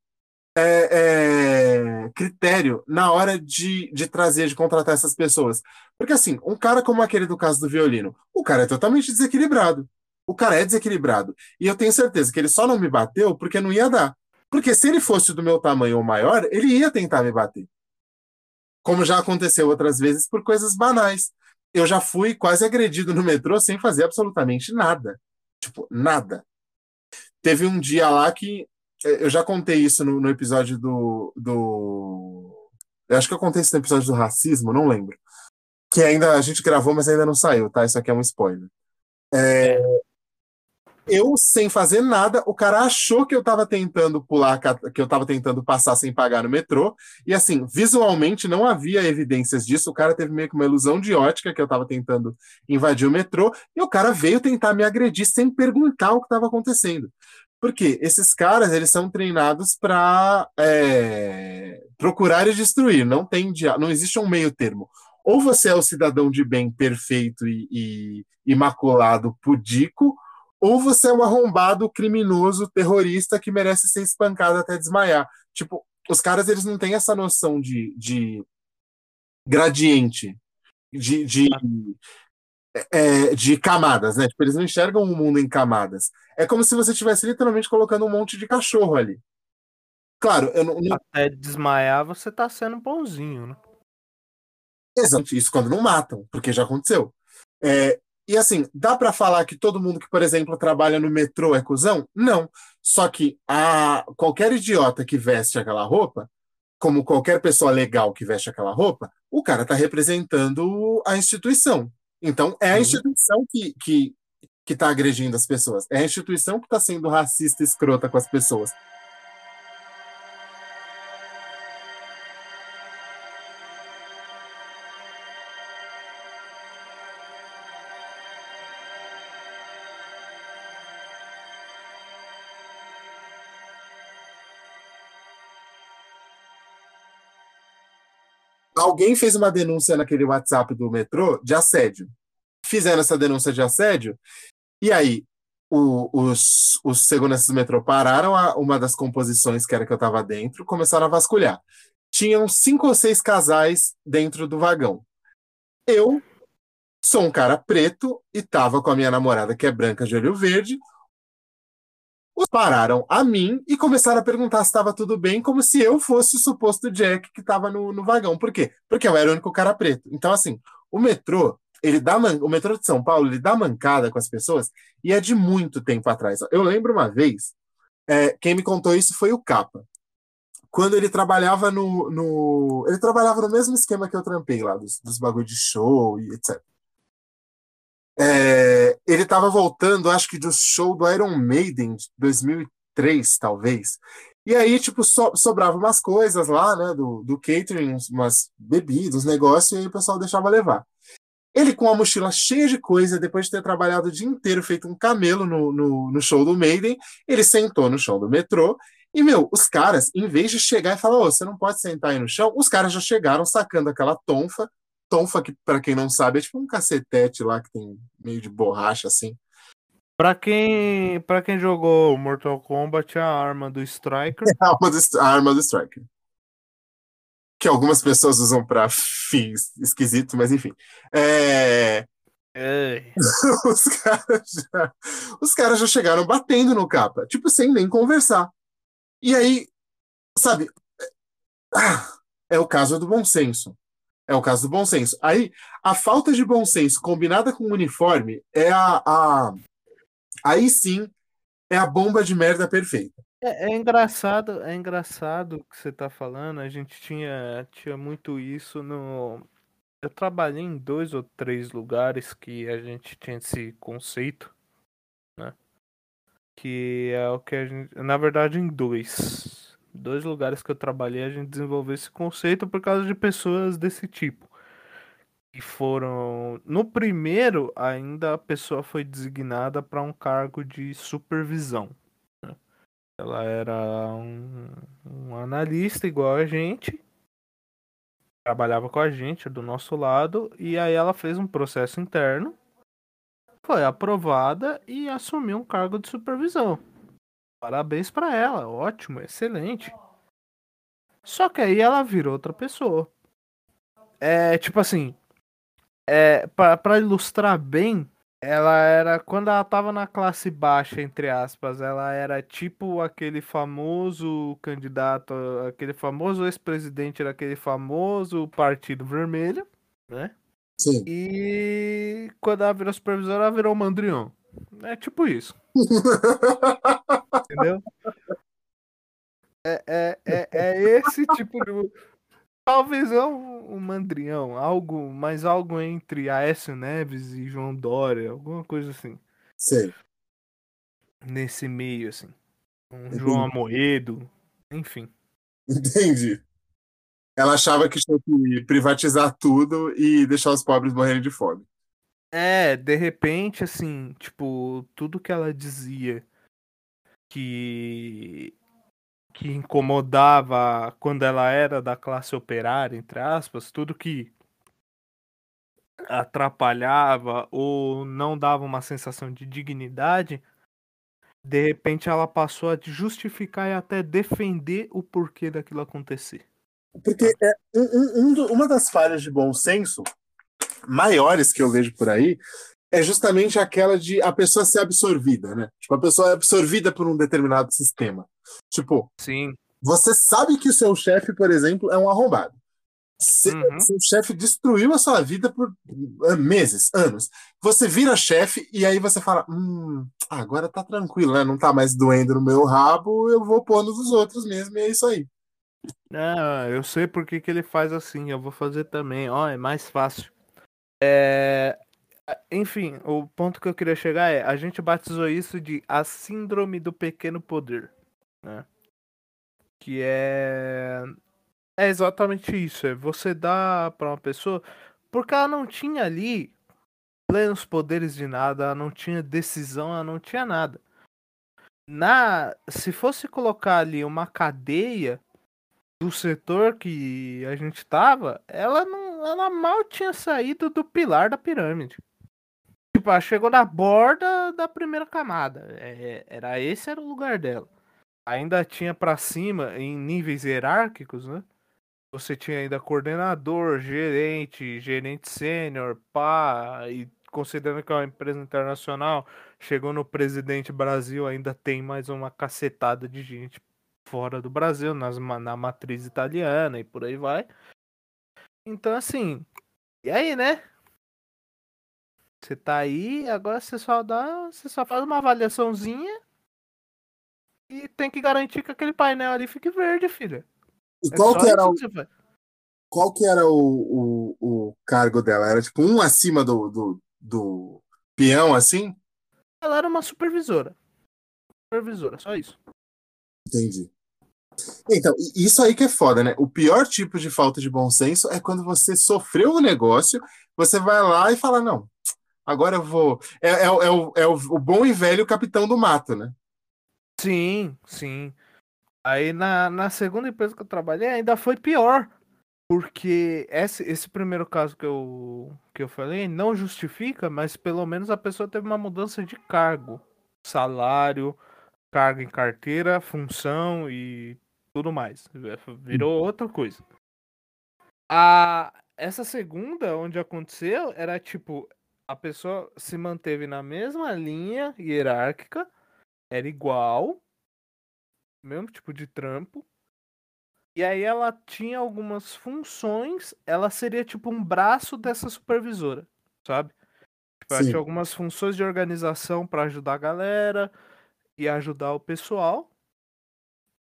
é, é, critério na hora de, de trazer, de contratar essas pessoas. Porque, assim, um cara como aquele do caso do violino, o cara é totalmente desequilibrado. O cara é desequilibrado. E eu tenho certeza que ele só não me bateu porque não ia dar. Porque se ele fosse do meu tamanho ou maior, ele ia tentar me bater. Como já aconteceu outras vezes por coisas banais. Eu já fui quase agredido no metrô sem fazer absolutamente nada. Tipo, nada. Teve um dia lá que eu já contei isso no, no, episódio do, do. Eu acho que eu contei isso no episódio do racismo, não lembro. Que ainda a gente gravou, mas ainda não saiu, tá? Isso aqui é um spoiler. É, eu, sem fazer nada, o cara achou que eu tava tentando pular, que eu tava tentando passar sem pagar no metrô. E assim, visualmente não havia evidências disso. O cara teve meio que uma ilusão de ótica que eu tava tentando invadir o metrô. E o cara veio tentar me agredir sem perguntar o que estava acontecendo. Porque esses caras, eles são treinados para é, procurar e destruir. Não tem não existe um meio termo. Ou você é o cidadão de bem perfeito e, e imaculado, pudico, ou você é um arrombado criminoso, terrorista que merece ser espancado até desmaiar. Tipo, os caras, eles não têm essa noção de, de gradiente, de, de, é, de camadas, né? Tipo, eles não enxergam o mundo em camadas. É como se você estivesse literalmente colocando um monte de cachorro ali. Claro, eu não. não...
Até desmaiar, você tá sendo bonzinho, né?
Exato, isso quando não matam, porque já aconteceu. É, e assim, dá para falar que todo mundo que, por exemplo, trabalha no metrô é cuzão? Não. Só que a qualquer idiota que veste aquela roupa, como qualquer pessoa legal que veste aquela roupa, o cara tá representando a instituição. Então, é a instituição que, que, que tá agredindo as pessoas. É a instituição que tá sendo racista e escrota com as pessoas. Alguém fez uma denúncia naquele WhatsApp do metrô de assédio. Fizeram essa denúncia de assédio, e aí o, os, os seguranças do metrô pararam a, uma das composições que era que eu estava dentro, começaram a vasculhar. Tinham cinco ou seis casais dentro do vagão. Eu sou um cara preto e estava com a minha namorada, que é branca de olho verde, os pararam a mim e começaram a perguntar se estava tudo bem, como se eu fosse o suposto Jack que estava no, no vagão. Por quê? Porque eu era o único cara preto. Então, assim, o metrô, ele dá man... o metrô de São Paulo, ele dá mancada com as pessoas e é de muito tempo atrás. Eu lembro uma vez, é, quem me contou isso foi o Capa. Quando ele trabalhava no, no. Ele trabalhava no mesmo esquema que eu trampei lá, dos, dos bagulho de show e etc. É, ele estava voltando, acho que do show do Iron Maiden de 2003, talvez. E aí, tipo, so, sobrava umas coisas lá, né, do, do catering, umas bebidas, uns negócios, e aí o pessoal deixava levar. Ele com a mochila cheia de coisa, depois de ter trabalhado o dia inteiro, feito um camelo no, no, no show do Maiden, ele sentou no chão do metrô, e, meu, os caras, em vez de chegar e falar, oh, você não pode sentar aí no chão, os caras já chegaram sacando aquela tonfa, tonfa, que para quem não sabe, é tipo um cacetete lá que tem meio de borracha assim.
Pra quem, pra quem jogou Mortal Kombat, a arma do Striker.
É a arma do, a arma do Striker. Que algumas pessoas usam pra fins esquisitos, mas enfim. É... os, caras já, os caras já chegaram batendo no capa, tipo, sem nem conversar. E aí, sabe, é, é o caso do bom senso. É o caso do bom senso. Aí, a falta de bom senso combinada com o uniforme é a, a. Aí sim é a bomba de merda perfeita.
É, é, engraçado, é engraçado o que você tá falando. A gente tinha, tinha muito isso no. Eu trabalhei em dois ou três lugares que a gente tinha esse conceito, né? Que é o que a gente. Na verdade, em dois dois lugares que eu trabalhei, a gente desenvolveu esse conceito por causa de pessoas desse tipo. E foram. No primeiro, ainda a pessoa foi designada para um cargo de supervisão. Né? Ela era um, um analista igual a gente, trabalhava com a gente do nosso lado, e aí ela fez um processo interno, foi aprovada e assumiu um cargo de supervisão. Parabéns para ela, ótimo, excelente. Só que aí ela virou outra pessoa. É tipo assim, é para ilustrar bem, ela era quando ela tava na classe baixa entre aspas, ela era tipo aquele famoso candidato, aquele famoso ex-presidente daquele famoso Partido Vermelho, né?
Sim.
E quando ela virou supervisora, ela virou mandrião. É tipo isso. Entendeu? É, é, é, é esse tipo de. Talvez não um mandrião, algo, mas algo entre Aécio Neves e João Dória, alguma coisa assim.
Sei.
Nesse meio, assim. Um Entendi. João Amoedo, enfim.
Entendi. Ela achava que tinha que privatizar tudo e deixar os pobres morrerem de fome.
É, de repente, assim, tipo, tudo que ela dizia que que incomodava quando ela era da classe operária, entre aspas, tudo que atrapalhava ou não dava uma sensação de dignidade, de repente ela passou a justificar e até defender o porquê daquilo acontecer.
Porque é um, um, uma das falhas de bom senso maiores que eu vejo por aí é justamente aquela de a pessoa ser absorvida, né? Tipo, a pessoa é absorvida por um determinado sistema. Tipo,
Sim.
você sabe que o seu chefe, por exemplo, é um arrombado. Se-
Uhum.
Seu chefe destruiu a sua vida por ah, meses, anos. Você vira chefe e aí você fala: hum, agora tá tranquilo, né? Não tá mais doendo no meu rabo, eu vou pôr nos outros mesmo, e é isso aí.
Ah, eu sei por que, que ele faz assim, eu vou fazer também. Ó, é mais fácil. É... Enfim, o ponto que eu queria chegar é, a gente batizou isso de a síndrome do pequeno poder, né? Que é é exatamente isso, é você dá pra uma pessoa porque ela não tinha ali plenos poderes de nada, ela não tinha decisão, ela não tinha nada. Na se fosse colocar ali uma cadeia do setor que a gente tava, ela não, ela mal tinha saído do pilar da pirâmide. Tipo, chegou na borda da primeira camada. É, era esse era o lugar dela. Ainda tinha pra cima em níveis hierárquicos, né? Você tinha ainda coordenador, gerente, gerente sênior, pá, e considerando que é uma empresa internacional, chegou no presidente Brasil, ainda tem mais uma cacetada de gente fora do Brasil, nas, na matriz italiana e por aí vai. Então, assim, e aí, né? Você tá aí, agora você só dá. Você só faz uma avaliaçãozinha e tem que garantir que aquele painel ali fique verde, filha.
E
É
qual que era, o, qual que era o, o, o cargo dela? Era tipo um acima do, do, do peão, assim?
Ela era uma supervisora. Supervisora, só isso.
Entendi. Então, isso aí que é foda, né? O pior tipo de falta de bom senso é quando você sofreu o negócio, você vai lá e fala, não, agora eu vou. É, é, o- é, o, é o, o bom e velho capitão do mato, né?
Sim, sim. Aí na, na segunda empresa que eu trabalhei ainda foi pior. Porque esse, esse primeiro caso que eu, que eu falei não justifica, mas pelo menos a pessoa teve uma mudança de cargo. Salário, cargo em carteira, função e tudo mais. Virou outra coisa. A, essa segunda, onde aconteceu, era tipo, a pessoa se manteve na mesma linha hierárquica, era igual, mesmo tipo de trampo. E aí ela tinha algumas funções, ela seria tipo um braço dessa supervisora, sabe? Tipo, ela tinha algumas funções de organização para ajudar a galera e ajudar o pessoal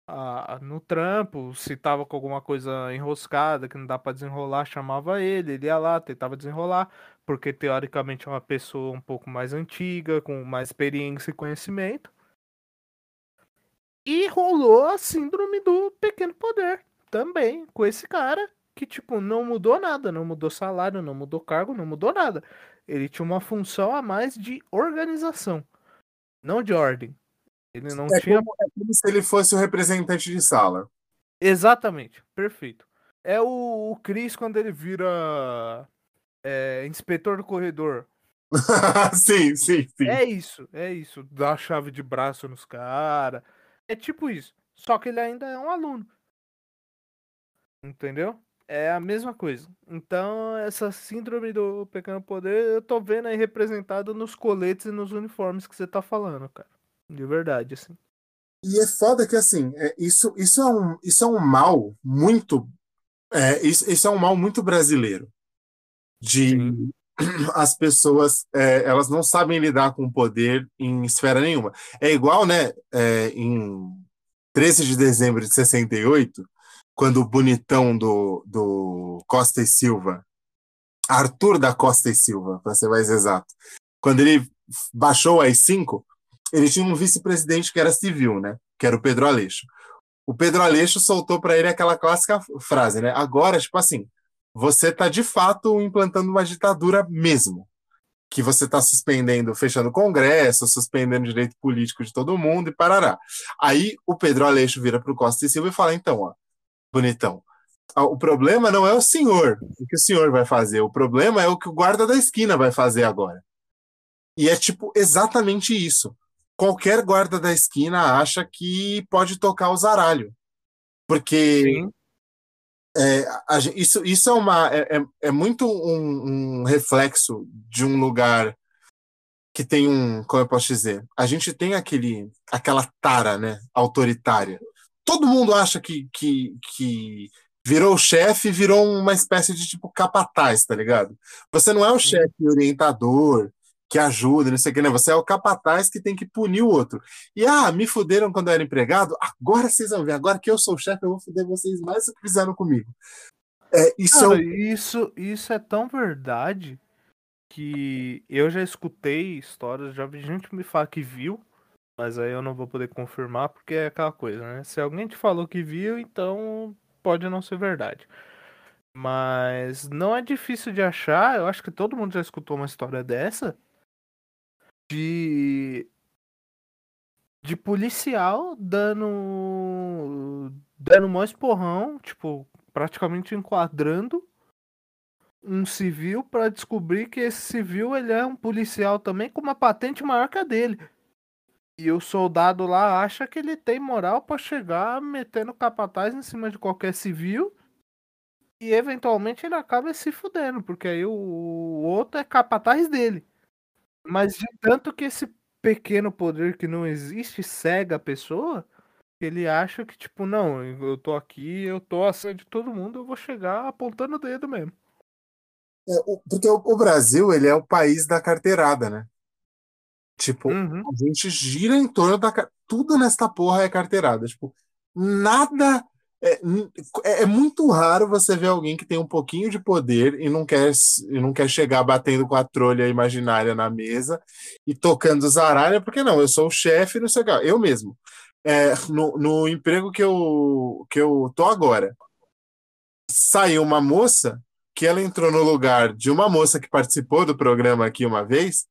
a- a- no trampo. Se tava com alguma coisa enroscada que não dá para desenrolar, chamava ele, ele ia lá, tentava desenrolar, porque teoricamente é uma pessoa um pouco mais antiga, com mais experiência e conhecimento. E rolou a síndrome do pequeno poder também, com esse cara que, tipo, não mudou nada, não mudou salário, não mudou cargo, não mudou nada. Ele tinha uma função a mais de organização, não de ordem. Ele não
É
tinha.
como, é como se ele fosse o representante de sala.
Exatamente, perfeito. É o, o Chris quando ele vira é, inspetor do corredor.
sim, sim, sim.
É isso, é isso. Dá chave de braço nos caras. É tipo isso. Só que ele ainda é um aluno. Entendeu? É a mesma coisa. Então, essa síndrome do pequeno poder, eu tô vendo aí representado nos coletes e nos uniformes que você tá falando, cara. De verdade, assim.
E é foda que, assim, é, isso, isso, é um, isso é um mal muito. É, isso, isso é um mal muito brasileiro. De
Sim.
as pessoas é, elas não sabem lidar com o poder em esfera nenhuma. É igual, né? é, em 13 de dezembro de 68, quando o bonitão do, do Costa e Silva, Arthur da Costa e Silva, para ser mais exato, quando ele baixou as cinco, ele tinha um vice-presidente que era civil, né? Que era o Pedro Aleixo. O Pedro Aleixo soltou para ele aquela clássica frase, né? Agora, tipo assim, você está de fato implantando uma ditadura mesmo. Que você está suspendendo, fechando o Congresso, suspendendo o direito político de todo mundo e parará. Aí o Pedro Aleixo vira para o Costa e Silva e fala: então, ó, bonitão, o problema não é o senhor, o que o senhor vai fazer, o problema é o que o guarda da esquina vai fazer agora. E é tipo exatamente isso. Qualquer guarda da esquina acha que pode tocar o zaralho. Porque
Sim.
É, a isso, isso é uma é, é, é muito um, um reflexo de um lugar que tem um, como eu posso dizer, a gente tem aquele aquela tara, né, autoritária. Todo mundo acha que, que, que virou chefe, virou uma espécie de tipo capataz, tá ligado? Você não é o chefe orientador que ajuda, não sei o que, né? Você é o capataz que tem que punir o outro. E ah, me fuderam quando eu era empregado, agora vocês vão ver, agora que eu sou o chefe, eu vou fuder vocês mais do que fizeram comigo. É, isso é
Cara,
um-
isso, isso é tão verdade que eu já escutei histórias, já vi gente me falar que viu, mas aí eu não vou poder confirmar porque é aquela coisa, né? Se alguém te falou que viu, então pode não ser verdade. Mas não é difícil de achar, eu acho que todo mundo já escutou uma história dessa de de policial dando dando mó esporrão, tipo, praticamente enquadrando um civil pra descobrir que esse civil ele é um policial também com uma patente maior que a dele. E o soldado lá acha que ele tem moral pra chegar metendo capataz em cima de qualquer civil. E eventualmente ele acaba se fudendo, porque aí o outro é capataz dele. Mas de tanto que esse pequeno poder que não existe cega a pessoa, ele acha que, tipo, não, eu tô aqui, eu tô acima de todo mundo, eu vou chegar apontando o dedo mesmo.
é, porque o, o Brasil, ele é o país da carteirada, né? Tipo,
Uhum.
a gente gira em torno da. Tudo nesta porra é carteirada. Tipo, nada. É, é- é muito raro você ver alguém que tem um pouquinho de poder e não quer, e não quer chegar batendo com a trolha imaginária na mesa e tocando zaralha, porque não, eu sou o chefe, não sei o que. Eu mesmo. É, no, no emprego que eu, que eu tô agora, saiu uma moça que ela entrou no lugar de uma moça que participou do programa aqui uma vez.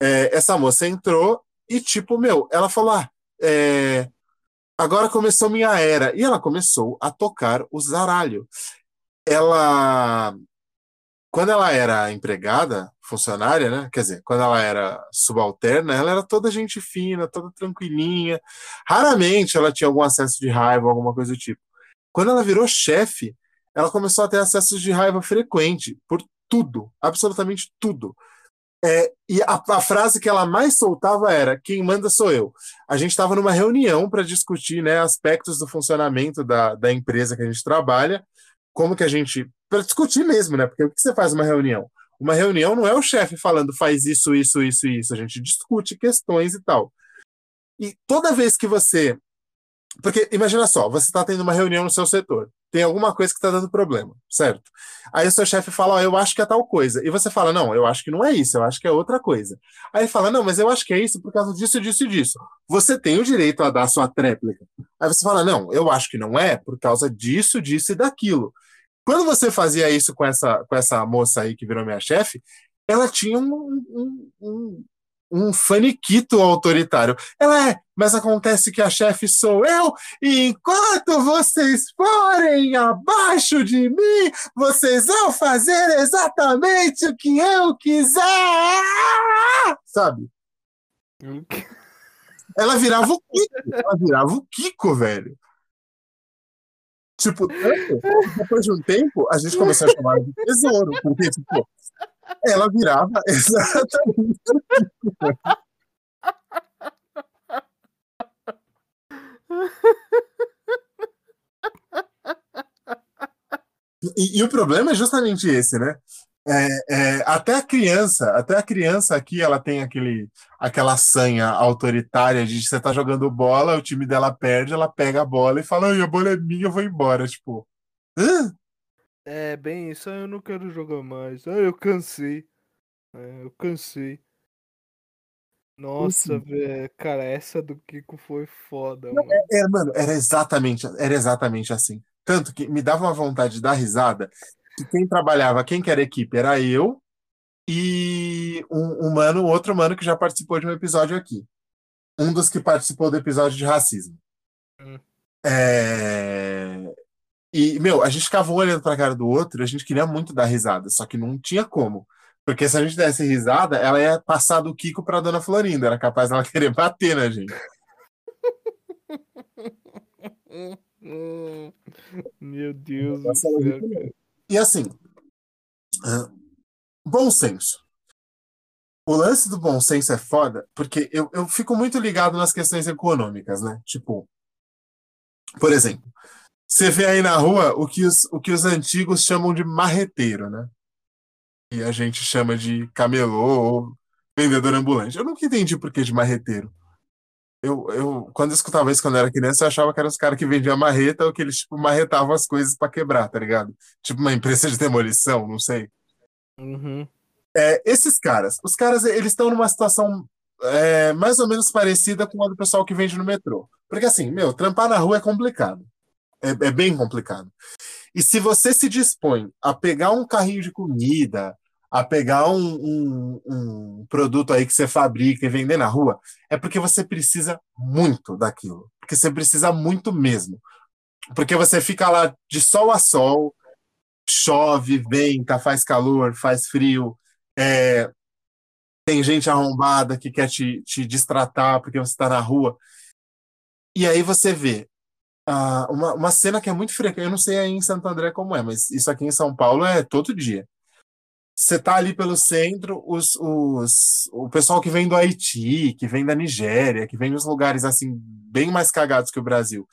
É, essa moça entrou e, tipo, meu, ela falou: ah, é, agora começou minha era. E ela começou a tocar o zaralho. Ela, quando ela era empregada, funcionária, né? Quer dizer, quando ela era subalterna, ela era toda gente fina, toda tranquilinha. Raramente ela tinha algum acesso de raiva, alguma coisa do tipo. Quando ela virou chefe, ela começou a ter acessos de raiva frequente por tudo, absolutamente tudo. É, e a, a frase que ela mais soltava era: quem manda sou eu. A gente estava numa reunião para discutir né, aspectos do funcionamento da, da empresa que a gente trabalha, como que a gente. Para discutir mesmo, né? Porque o que você faz numa reunião? Uma reunião não é o chefe falando faz isso, isso, isso isso. A gente discute questões e tal. E toda vez que você. Porque imagina só, você está tendo uma reunião no seu setor, tem alguma coisa que está dando problema, certo? Aí o seu chefe fala, ó, eu acho que é tal coisa. E você fala, não, eu acho que não é isso, eu acho que é outra coisa. Aí ele fala, não, mas eu acho que é isso por causa disso, disso e disso. Você tem o direito a dar a sua tréplica. Aí você fala, não, eu acho que não é por causa disso, disso e daquilo. Quando você fazia isso com essa, com essa moça aí que virou minha chefe, ela tinha um, um, um, um faniquito autoritário. Ela é, mas acontece que a chefe sou eu, e enquanto vocês forem abaixo de mim, vocês vão fazer exatamente o que eu quiser. Sabe? Ela virava o Kiko. Ela virava o Kiko, velho. Tipo, depois de um tempo, a gente começou a chamar de tesouro, porque, tipo, ela virava exatamente o Kiko. E, e o problema é justamente esse, né? É, é, até a criança, até a criança aqui, ela tem aquele, aquela sanha autoritária de você tá jogando bola, o time dela perde, ela pega a bola e fala, a bola é minha, eu vou embora. Tipo, hã?
É, bem isso, "Ah, eu não quero jogar mais. Ah, eu cansei. É, eu cansei. Nossa, velho, cara, essa do Kiko foi foda, mano.
É, mano, era exatamente, era exatamente assim. Tanto que me dava uma vontade de dar risada que quem trabalhava, quem que era a equipe, era eu e um, um mano, outro mano que já participou de um episódio aqui. Um dos que participou do episódio de racismo.
Hum.
É, E, meu, a gente ficava um olhando pra cara do outro, a gente queria muito dar risada, só que não tinha como. Porque se a gente desse risada, ela ia passar do Kiko pra Dona Florinda, era capaz dela querer bater na gente.
Hum, Meu Deus,
ela é melhor. E assim, bom senso. O lance do bom senso é foda, porque eu, eu fico muito ligado nas questões econômicas, né? Tipo, por exemplo, você vê aí na rua o que os, o que os antigos chamam de marreteiro, né? E a gente chama de camelô ou vendedor ambulante. Eu nunca entendi por que de marreteiro. Eu, eu, quando eu escutava isso quando eu era criança, eu achava que eram os caras que vendiam marreta ou que eles, tipo, marretavam as coisas pra quebrar, tá ligado? Tipo uma empresa de demolição, não sei.
Uhum.
É, esses caras, os caras, eles estão numa situação é, mais ou menos parecida com a do pessoal que vende no metrô. Porque assim, meu, trampar na rua é complicado. É, é bem complicado. E se você se dispõe a pegar um carrinho de comida, a pegar um, um, um produto aí que você fabrica e vender na rua, é porque você precisa muito daquilo. Porque você precisa muito mesmo. Porque você fica lá de sol a sol, chove, venta, faz calor, faz frio, é, tem gente arrombada que quer te, te distratar porque você está na rua. E aí você vê ah, uma, uma cena que é muito frequente, eu não sei aí em Santo André como é, mas isso aqui em São Paulo é todo dia. Você tá ali pelo centro, os, os, o pessoal que vem do Haiti, que vem da Nigéria, que vem dos lugares assim bem mais cagados que o Brasil,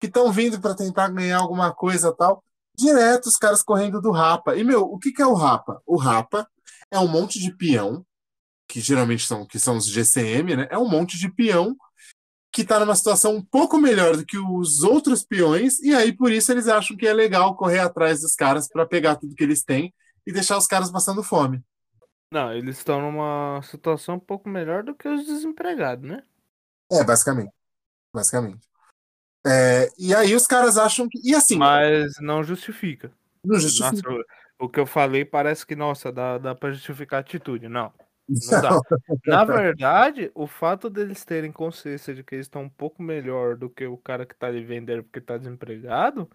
que estão vindo para tentar ganhar alguma coisa tal, direto os caras correndo do Rapa. E meu, o que, que é o Rapa? O Rapa é um monte de peão, que geralmente são, que são os GCM, né? É um monte de peão que está numa situação um pouco melhor do que os outros peões, e aí por isso eles acham que é legal correr atrás dos caras para pegar tudo que eles têm e deixar os caras passando fome.
Não, eles estão numa situação um pouco melhor do que os desempregados, né?
É, basicamente. Basicamente. É, e aí os caras acham que. E assim.
Mas não justifica.
Não justifica.
Nossa, o que eu falei parece que, nossa, dá, dá pra justificar a atitude. Não. Não dá. Na verdade, o fato deles terem consciência de que eles estão um pouco melhor do que o cara que tá ali vendendo porque tá desempregado,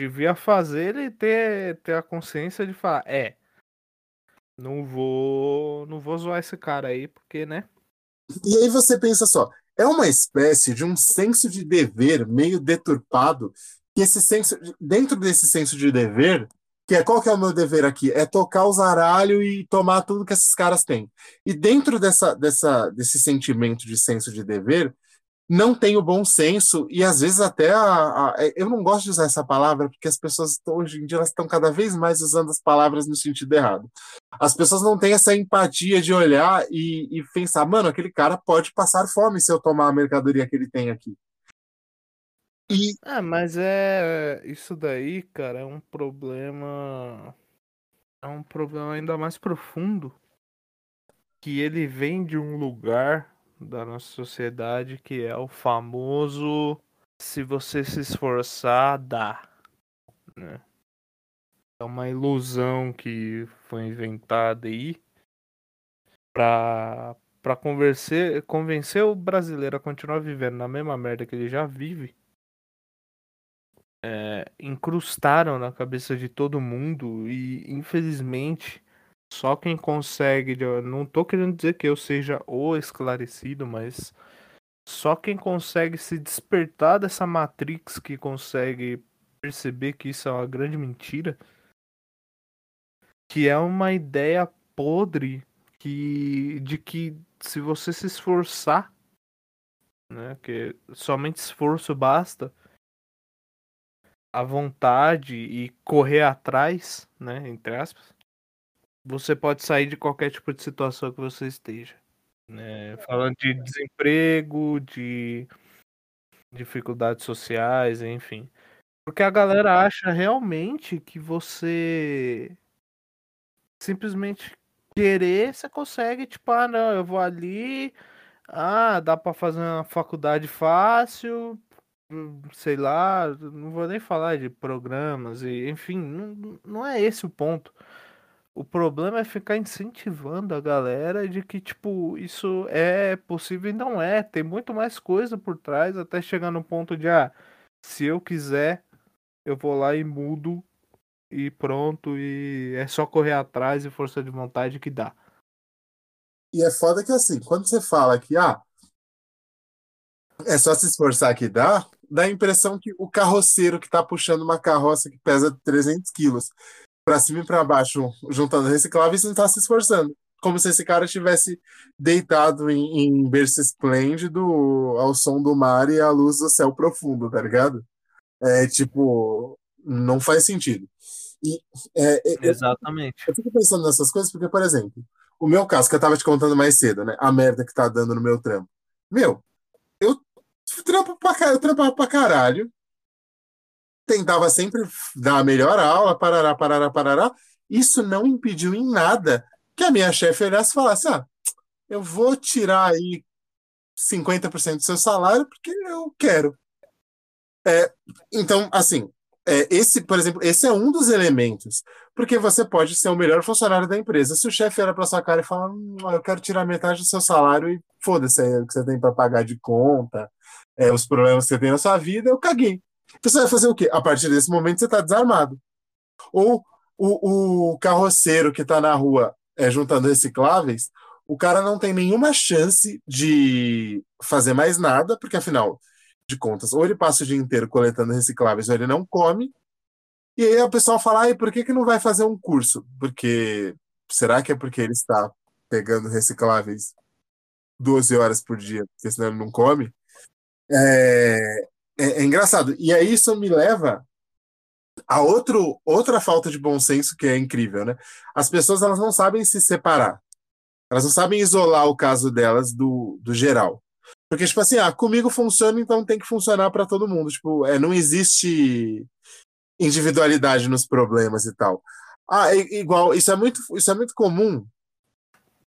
devia fazer ele ter, ter a consciência de falar, é, não vou, não vou zoar esse cara aí, porque, né?
E aí você pensa só, é uma espécie de um senso de dever meio deturpado, que esse senso, dentro desse senso de dever, que é qual que é o meu dever aqui? É tocar os aralhos e tomar tudo que esses caras têm. E dentro dessa, dessa, desse sentimento de senso de dever, não tem o bom senso e às vezes até a, a, é, eu não gosto de usar essa palavra porque as pessoas hoje em dia elas estão cada vez mais usando as palavras no sentido errado. As pessoas não têm essa empatia de olhar e, e pensar, mano, aquele cara pode passar fome se eu tomar a mercadoria que ele tem aqui.
E... Ah, mas é. Isso daí, cara, é um problema. É um problema ainda mais profundo. Que ele vem de um lugar da nossa sociedade que é o famoso se você se esforçar, dá. Né? É uma ilusão que foi inventada aí pra, pra convencer, convencer o brasileiro a continuar vivendo na mesma merda que ele já vive é, incrustaram na cabeça de todo mundo e infelizmente só quem consegue, não tô querendo dizer que eu seja o esclarecido, mas só quem consegue se despertar dessa matrix que consegue perceber que isso é uma grande mentira, que é uma ideia podre que de que se você se esforçar, né, que somente esforço basta, a vontade e correr atrás, né, entre aspas, você pode sair de qualquer tipo de situação que você esteja. Né? Falando de desemprego, de dificuldades sociais, enfim. Porque a galera acha realmente que você simplesmente querer, você consegue, tipo, ah, não, eu vou ali, ah, dá para fazer uma faculdade fácil, sei lá, não vou nem falar de programas e enfim, não, não é esse o ponto. O problema é ficar incentivando a galera de que, tipo, isso é possível e não é. Tem muito mais coisa por trás até chegar no ponto de, ah, se eu quiser, eu vou lá e mudo e pronto, e é só correr atrás e força de vontade que dá.
E é foda que assim, quando você fala que, ah, é só se esforçar que dá, dá a impressão que o carroceiro que tá puxando uma carroça que pesa 300 quilos pra cima e pra baixo, juntando recicláveis, não tá se esforçando. Como se esse cara estivesse deitado em, em berço esplêndido ao som do mar e à luz do céu profundo, tá ligado? É tipo, não faz sentido. E é, é, eu,
Exatamente.
eu fico pensando nessas coisas porque, por exemplo, o meu caso, que eu tava te contando mais cedo, né? A merda que tá dando no meu trampo. Meu, eu trampo pra, trampava pra caralho, tentava sempre dar a melhor aula, parará, parará, parará. Isso não impediu em nada que a minha chefe olhasse e falasse: ah, eu vou tirar aí 50% do seu salário porque eu quero. É, então, assim, é, esse, por exemplo, esse é um dos elementos. Porque você pode ser o melhor funcionário da empresa. Se o chefe olha pra sua cara e fala: hum, eu quero tirar metade do seu salário e foda-se aí o que você tem para pagar de conta, é, os problemas que você tem na sua vida, eu caguei. Então você vai fazer o quê? A partir desse momento você está desarmado. Ou o, o carroceiro que está na rua é, juntando recicláveis, o cara não tem nenhuma chance de fazer mais nada, porque afinal de contas, ou ele passa o dia inteiro coletando recicláveis, ou ele não come. E aí o pessoal fala, ai, por que, que não vai fazer um curso? Porque será que é porque ele está pegando recicláveis 12 horas por dia, porque senão ele não come? É, é, é engraçado. E aí isso me leva a outro, outra falta de bom senso que é incrível, né? As pessoas elas não sabem se separar. Elas não sabem isolar o caso delas do, do geral. Porque, tipo assim, ah, comigo funciona, então tem que funcionar para todo mundo. Tipo, é, não existe individualidade nos problemas e tal. Ah, é igual, isso é muito, isso é muito comum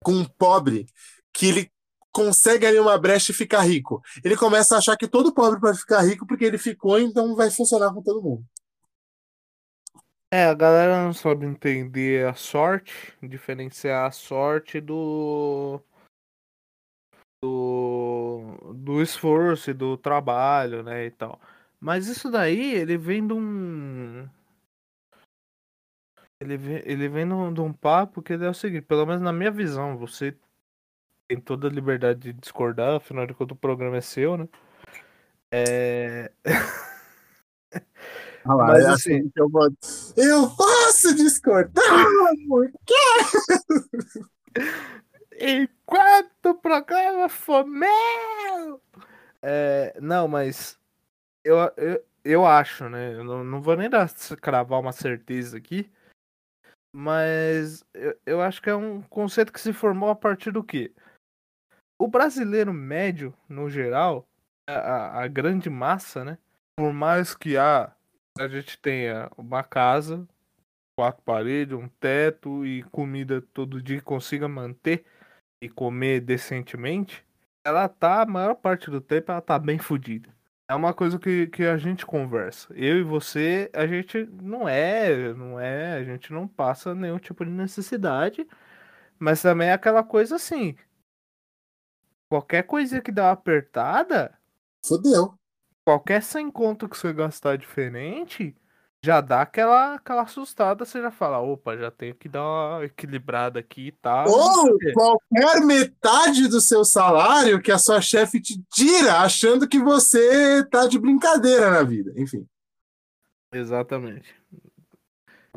com um pobre que ele consegue ali uma brecha e fica rico. Ele começa a achar que todo pobre pode ficar rico porque ele ficou, então vai funcionar com todo mundo.
É, a galera não sabe entender a sorte, diferenciar a sorte do do, do esforço e do trabalho, né, e tal. Mas isso daí, ele vem de um ele vem, ele vem de um, papo que é o seguinte, pelo menos na minha visão, você tem toda a liberdade de discordar, afinal de contas o programa é seu, né? É...
Ah lá,
Mas, assim-
assim eu vou. Eu posso discordar, amor.
Enquanto o programa for meu! É, não, mas eu, eu, eu acho, né? Eu não, não vou nem dar, cravar uma certeza aqui, mas eu, eu acho que é um conceito que se formou a partir do quê? O brasileiro médio, no geral, a, a- grande massa, né? Por mais que a, a gente tenha uma casa, quatro paredes, um teto e comida todo dia consiga manter e comer decentemente, ela tá, a maior parte do tempo, ela tá bem fodida. É uma coisa que, que a gente conversa. Eu e você, a gente não é, não é, a gente não passa nenhum tipo de necessidade, mas também é aquela coisa assim. Qualquer coisa que dá uma apertada,
Fudeu.
qualquer sem conto que você gastar diferente, já dá aquela, aquela assustada, você já fala, opa, já tenho que dar uma equilibrada aqui e tal. sei o
Ou qualquer metade do seu salário que a sua chefe te tira, achando que você tá de brincadeira na vida. Enfim.
Exatamente.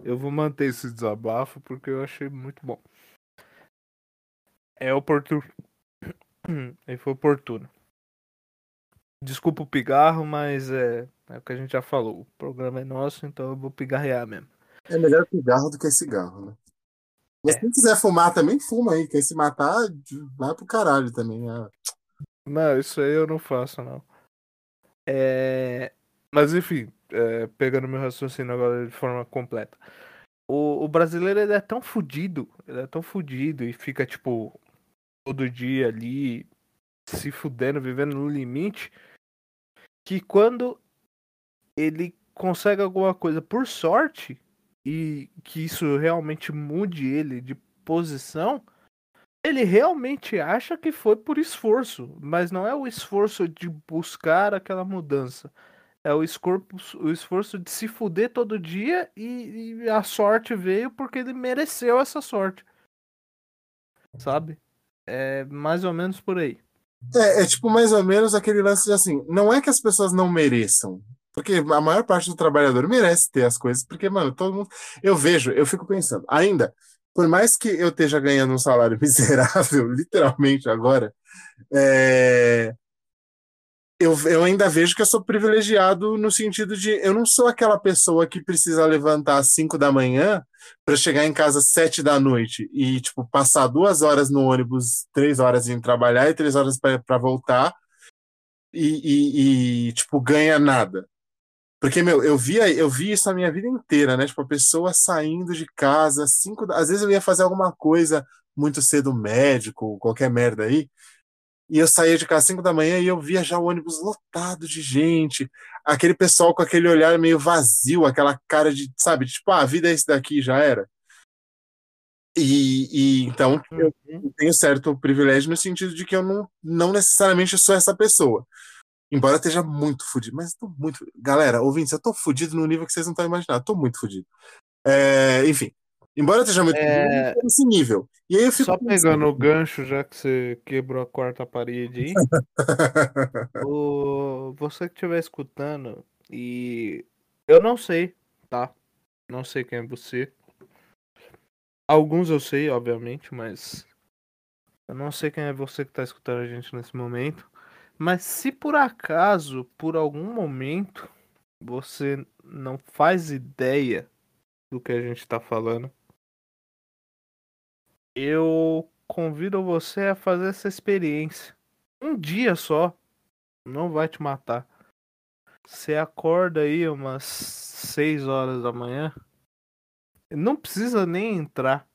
Eu vou manter esse desabafo porque eu achei muito bom. É oportuno. Ele foi oportuno. Desculpa o pigarro, mas é, é o que a gente já falou. O programa é nosso, então eu vou pigarrear mesmo.
É melhor cigarro do que cigarro, né? Mas
É.
quem quiser fumar também, fuma aí. Quem se matar, vai pro caralho também. ah.
Não, isso aí eu não faço, não. É... Mas enfim, é, pegando meu raciocínio agora de forma completa. O, o brasileiro ele é tão fudido, ele é tão fudido e fica, tipo, todo dia ali se fudendo, vivendo no limite, que quando ele consegue alguma coisa por sorte e que isso realmente mude ele de posição, ele realmente acha que foi por esforço, mas não é o esforço de buscar aquela mudança. É o esforço, o esforço de se fuder todo dia e, e a sorte veio porque ele mereceu essa sorte. Sabe? É mais ou menos por aí.
É, é tipo mais ou menos aquele lance de assim, não é que as pessoas não mereçam, porque a maior parte do trabalhador merece ter as coisas, porque, mano, todo mundo. Eu vejo, eu fico pensando, ainda, por mais que eu esteja ganhando um salário miserável, literalmente agora, é, eu, eu ainda vejo que eu sou privilegiado no sentido de eu não sou aquela pessoa que precisa levantar às 5 da manhã para chegar em casa às 7 da noite e, tipo, passar duas horas no ônibus, três horas em trabalhar e três horas para voltar e, e, e, tipo, ganha nada. Porque, meu, eu via, eu vi isso a minha vida inteira, né? Tipo, a pessoa saindo de casa, cinco, às vezes eu ia fazer alguma coisa muito cedo, médico, qualquer merda aí, e eu saía de casa às 5 da manhã e eu via já o ônibus lotado de gente, aquele pessoal com aquele olhar meio vazio, aquela cara de, sabe, tipo, ah, a vida é esse daqui, já era. E, e então eu
Uhum.
tenho certo privilégio no sentido de que eu não, não necessariamente sou essa pessoa. Embora eu esteja muito fudido, mas tô muito. Galera, ouvintes, eu tô fudido no nível que vocês não estão imaginando. Tô muito fudido. É, enfim, embora eu esteja muito
É.
tô nesse nível. E aí eu fico
Só
pensando-
pegando o gancho, já que você quebrou a quarta parede aí. o... Você que estiver escutando, e eu não sei, tá? Não sei quem é você. Alguns eu sei, obviamente, mas eu não sei quem é você que tá escutando a gente nesse momento. Mas se por acaso, por algum momento, você não faz ideia do que a gente tá falando, eu convido você a fazer essa experiência. Um dia só. Não vai te matar. Você acorda aí umas 6 horas da manhã. Não precisa nem entrar.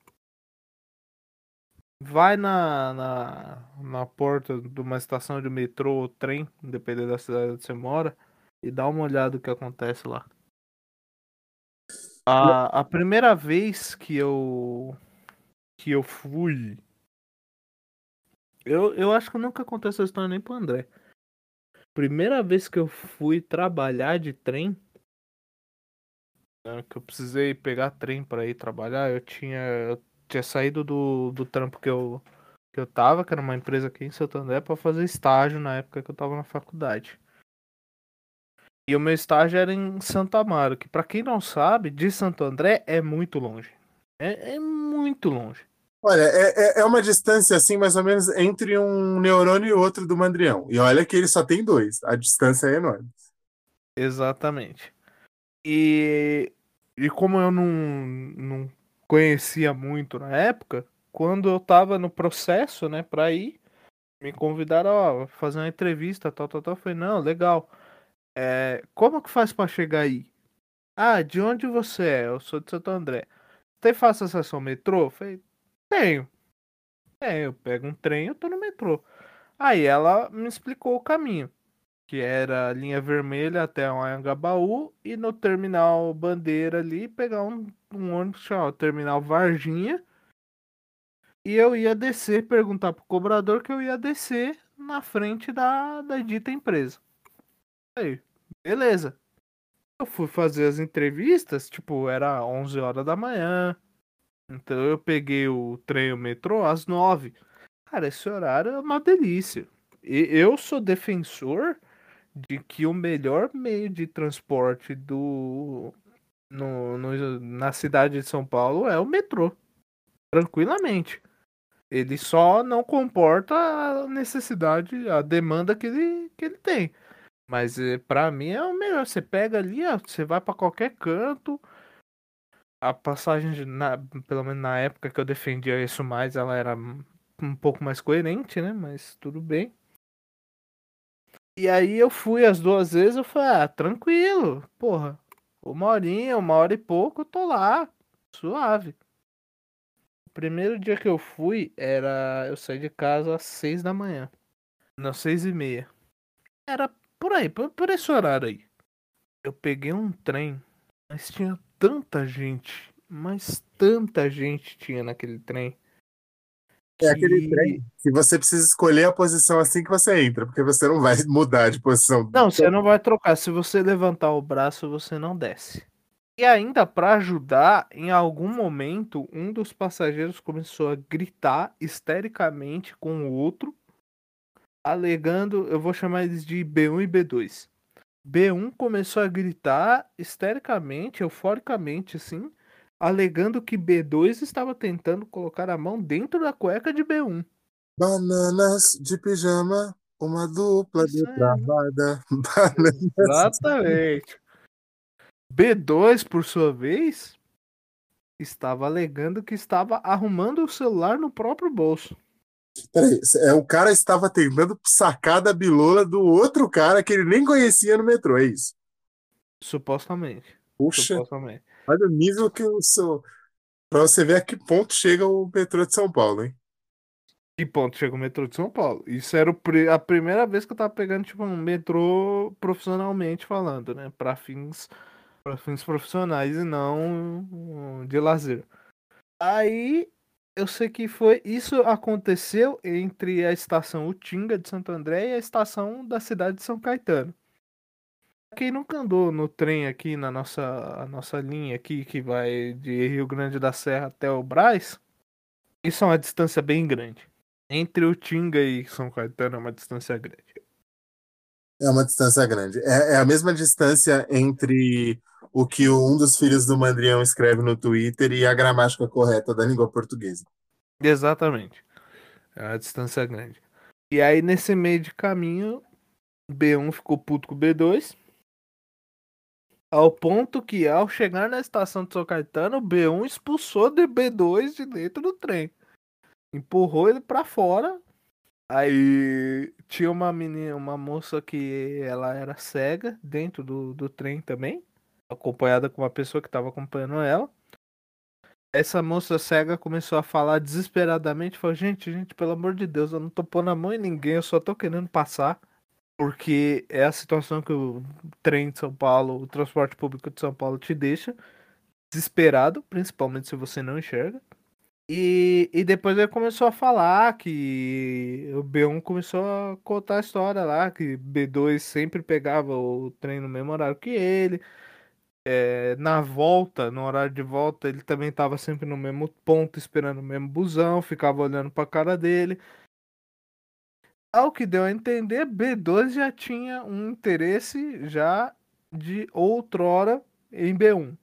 Vai na, na, na porta de uma estação de metrô ou trem, dependendo da cidade onde você mora, e dá uma olhada no que acontece lá. A, a primeira vez que eu que eu fui. Eu, eu acho que eu nunca contei essa história nem pro André. Primeira vez que eu fui trabalhar de trem. né, Que eu precisei pegar trem pra ir trabalhar. Eu tinha, eu tinha saído do, do trampo que eu, que eu tava, que era uma empresa aqui em Santo André, pra fazer estágio na época que eu tava na faculdade. E o meu estágio era em Santo Amaro, que pra quem não sabe, de Santo André é muito longe. É, é muito longe.
Olha, é, é- é uma distância assim, mais ou menos, entre um neurônio e outro do mandrião. E olha que ele só tem dois. A distância é enorme.
Exatamente. E, e como eu não, não conhecia muito na época, quando eu tava no processo, né, pra ir, me convidaram, ó, fazer uma entrevista, tal, tal, tal. Eu falei, não, legal. É, como que faz pra chegar aí? Ah, de onde você é? Eu sou de Santo André. Tem fácil acesso ao metrô? Eu falei, tenho. É, eu pego um trem, eu tô no metrô. Aí ela me explicou o caminho que era linha vermelha até o Anhangabaú e no terminal Bandeira ali pegar um, um ônibus chamado Terminal Varginha e eu ia descer, perguntar pro cobrador que eu ia descer na frente da, da dita empresa. Aí, beleza. Eu fui fazer as entrevistas, tipo, era 11 horas da manhã. Então eu peguei o trem, o metrô às 9. Cara, esse horário é uma delícia. E eu sou defensor de que o melhor meio de transporte do no, no- na cidade de São Paulo é o metrô. Tranquilamente. Ele só não comporta a necessidade, a demanda que ele, que ele tem. Mas eh, pra mim é o melhor. Você pega ali, ó, você vai pra qualquer canto. A passagem, na, pelo menos na época que eu defendia isso mais, ela era um pouco mais coerente, né? Mas tudo bem. E aí eu fui as duas vezes, eu falei, ah, tranquilo, porra. Uma horinha, uma hora e pouco, eu tô lá, suave. O primeiro dia que eu fui era. Eu saí de casa às seis da manhã. Não, seis e meia. Era por aí, por, por esse horário aí. Eu peguei um trem, mas tinha tanta gente, mas tanta gente tinha naquele trem.
É aquele
que-
trem que você precisa escolher a posição assim que você entra, porque você não vai mudar de posição.
Não, você não vai trocar. Se você levantar o braço, você não desce. E ainda pra ajudar, em algum momento, um dos passageiros começou a gritar histericamente com o outro, alegando, eu vou chamar eles de B1 e B2. B1 começou a gritar histericamente, euforicamente, assim, alegando que B2 estava tentando colocar a mão dentro da cueca de B1.
Bananas de pijama, uma dupla
Isso aí.
depravada. Bananas.
Exatamente. B2, por sua vez, estava alegando que estava arrumando o celular no próprio bolso.
Peraí, é, o cara estava tentando sacar da bilola do outro cara que ele nem conhecia no metrô, é isso?
Supostamente.
Puxa,
Supostamente.
olha o nível que o seu. Pra você ver a que ponto chega o metrô de São Paulo, hein?
E ponto, chega o metrô de São Paulo. Isso era o pri- a primeira vez que eu tava pegando, tipo, um metrô profissionalmente falando, né? Pra fins, pra fins profissionais e não de lazer. Aí eu sei que foi. Isso aconteceu entre a estação Utinga de Santo André e a estação da cidade de São Caetano. Quem nunca andou no trem aqui na nossa, nossa linha aqui, que vai de Rio Grande da Serra até o Brás, isso é uma distância bem grande. Entre Utinga e São Caetano é uma distância grande.
É uma distância grande. É, é a mesma distância entre o que um dos filhos do Mandrião escreve no Twitter e a gramática correta da língua portuguesa.
Exatamente. É uma distância grande. E aí, nesse meio de caminho, B1 ficou puto com o B2. Ao ponto que, ao chegar na estação de São Caetano, o B1 expulsou de B2 de dentro do trem. Empurrou ele pra fora. Aí tinha uma menina, uma moça que ela era cega dentro do, do trem também. Acompanhada com uma pessoa que estava acompanhando ela. Essa moça cega começou a falar desesperadamente, falou, gente, gente, pelo amor de Deus, eu não tô pondo a mão em ninguém, eu só tô querendo passar. Porque é a situação que o trem de São Paulo, o transporte público de São Paulo te deixa desesperado, principalmente se você não enxerga. E, e depois ele começou a falar que o B1 começou a contar a história lá, que B2 sempre pegava o trem no mesmo horário que ele. É, na volta, no horário de volta, ele também estava sempre no mesmo ponto, esperando o mesmo busão, ficava olhando para a cara dele. Ao que deu a entender, B2 já tinha um interesse já de outrora em B1.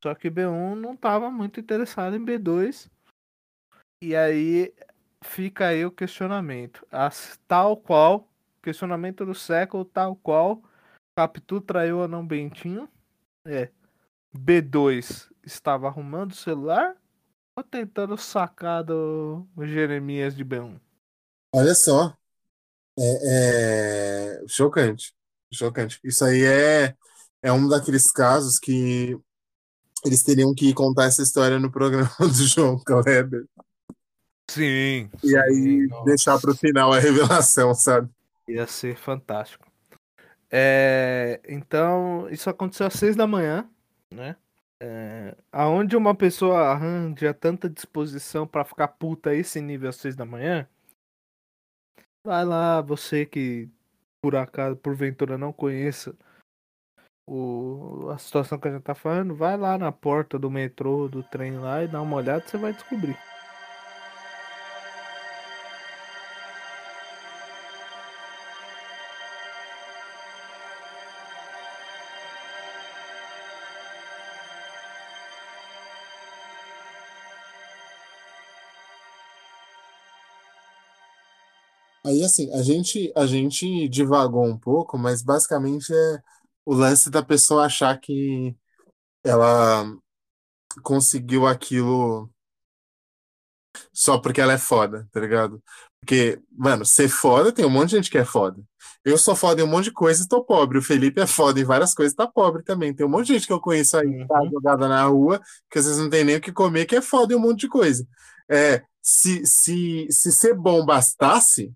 Só que B1 não estava muito interessado em B2. E aí fica aí o questionamento. As, tal qual, questionamento do século, tal qual, Capitu traiu ou não Bentinho? É. B2 estava arrumando o celular ou tentando sacar do Jeremias de B1?
Olha só. É, é chocante. Chocante. Isso aí é, é um daqueles casos que eles teriam que contar essa história no programa do João Kleber.
Sim.
E aí deixar para o final a revelação, sabe?
Ia ser fantástico. É, então, isso aconteceu às seis da manhã, né? É, aonde uma pessoa arranja tanta disposição para ficar puta esse nível às seis da manhã, vai lá, você que por acaso, porventura não conheça o, a situação que a gente tá falando, vai lá na porta do metrô, do trem lá e dá uma olhada, você vai descobrir.
Aí, assim, a gente, a gente divagou um pouco, mas basicamente é o lance da pessoa achar que ela conseguiu aquilo só porque ela é foda, tá ligado? Porque, mano, ser foda tem um monte de gente que é foda. Eu sou foda em um monte de coisa e tô pobre. O Felipe é foda em várias coisas e tá pobre também. Tem um monte de gente que eu conheço aí, que tá
Uhum.
jogada na rua, que às vezes não tem nem o que comer, que é foda em um monte de coisa. É, se, se, se ser bom bastasse,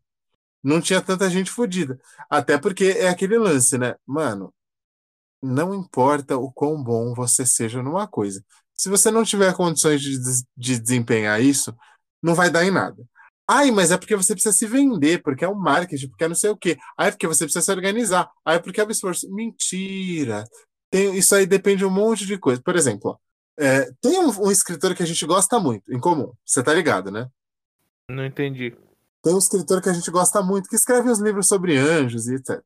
não tinha tanta gente fodida. Até porque é aquele lance, né? Mano, não importa o quão bom você seja numa coisa. Se você não tiver condições de, de desempenhar isso, não vai dar em nada. Ai, mas é porque você precisa se vender, porque é o marketing, porque é não sei o quê. Ai, porque você precisa se organizar. Ai, porque é o esforço. Mentira. Tem, isso aí depende de um monte de coisa. Por exemplo, ó, é, tem um, um escritor que a gente gosta muito, em comum. Você tá ligado, né?
Não entendi.
Tem um escritor que a gente gosta muito, que escreve uns livros sobre anjos e etc.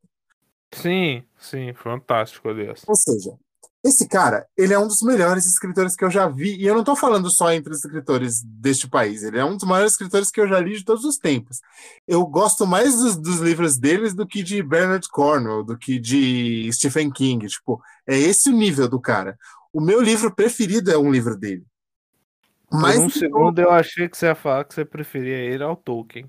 Sim, sim, fantástico, aliás.
Ou seja, esse cara, ele é um dos melhores escritores que eu já vi, e eu não tô falando só entre os escritores deste país, ele é um dos maiores escritores que eu já li de todos os tempos. Eu gosto mais dos, dos livros deles do que de Bernard Cornwell, do que de Stephen King, tipo, é esse o nível do cara. O meu livro preferido é um livro dele.
Por um segundo eu achei que você ia falar que você preferia ele ao Tolkien.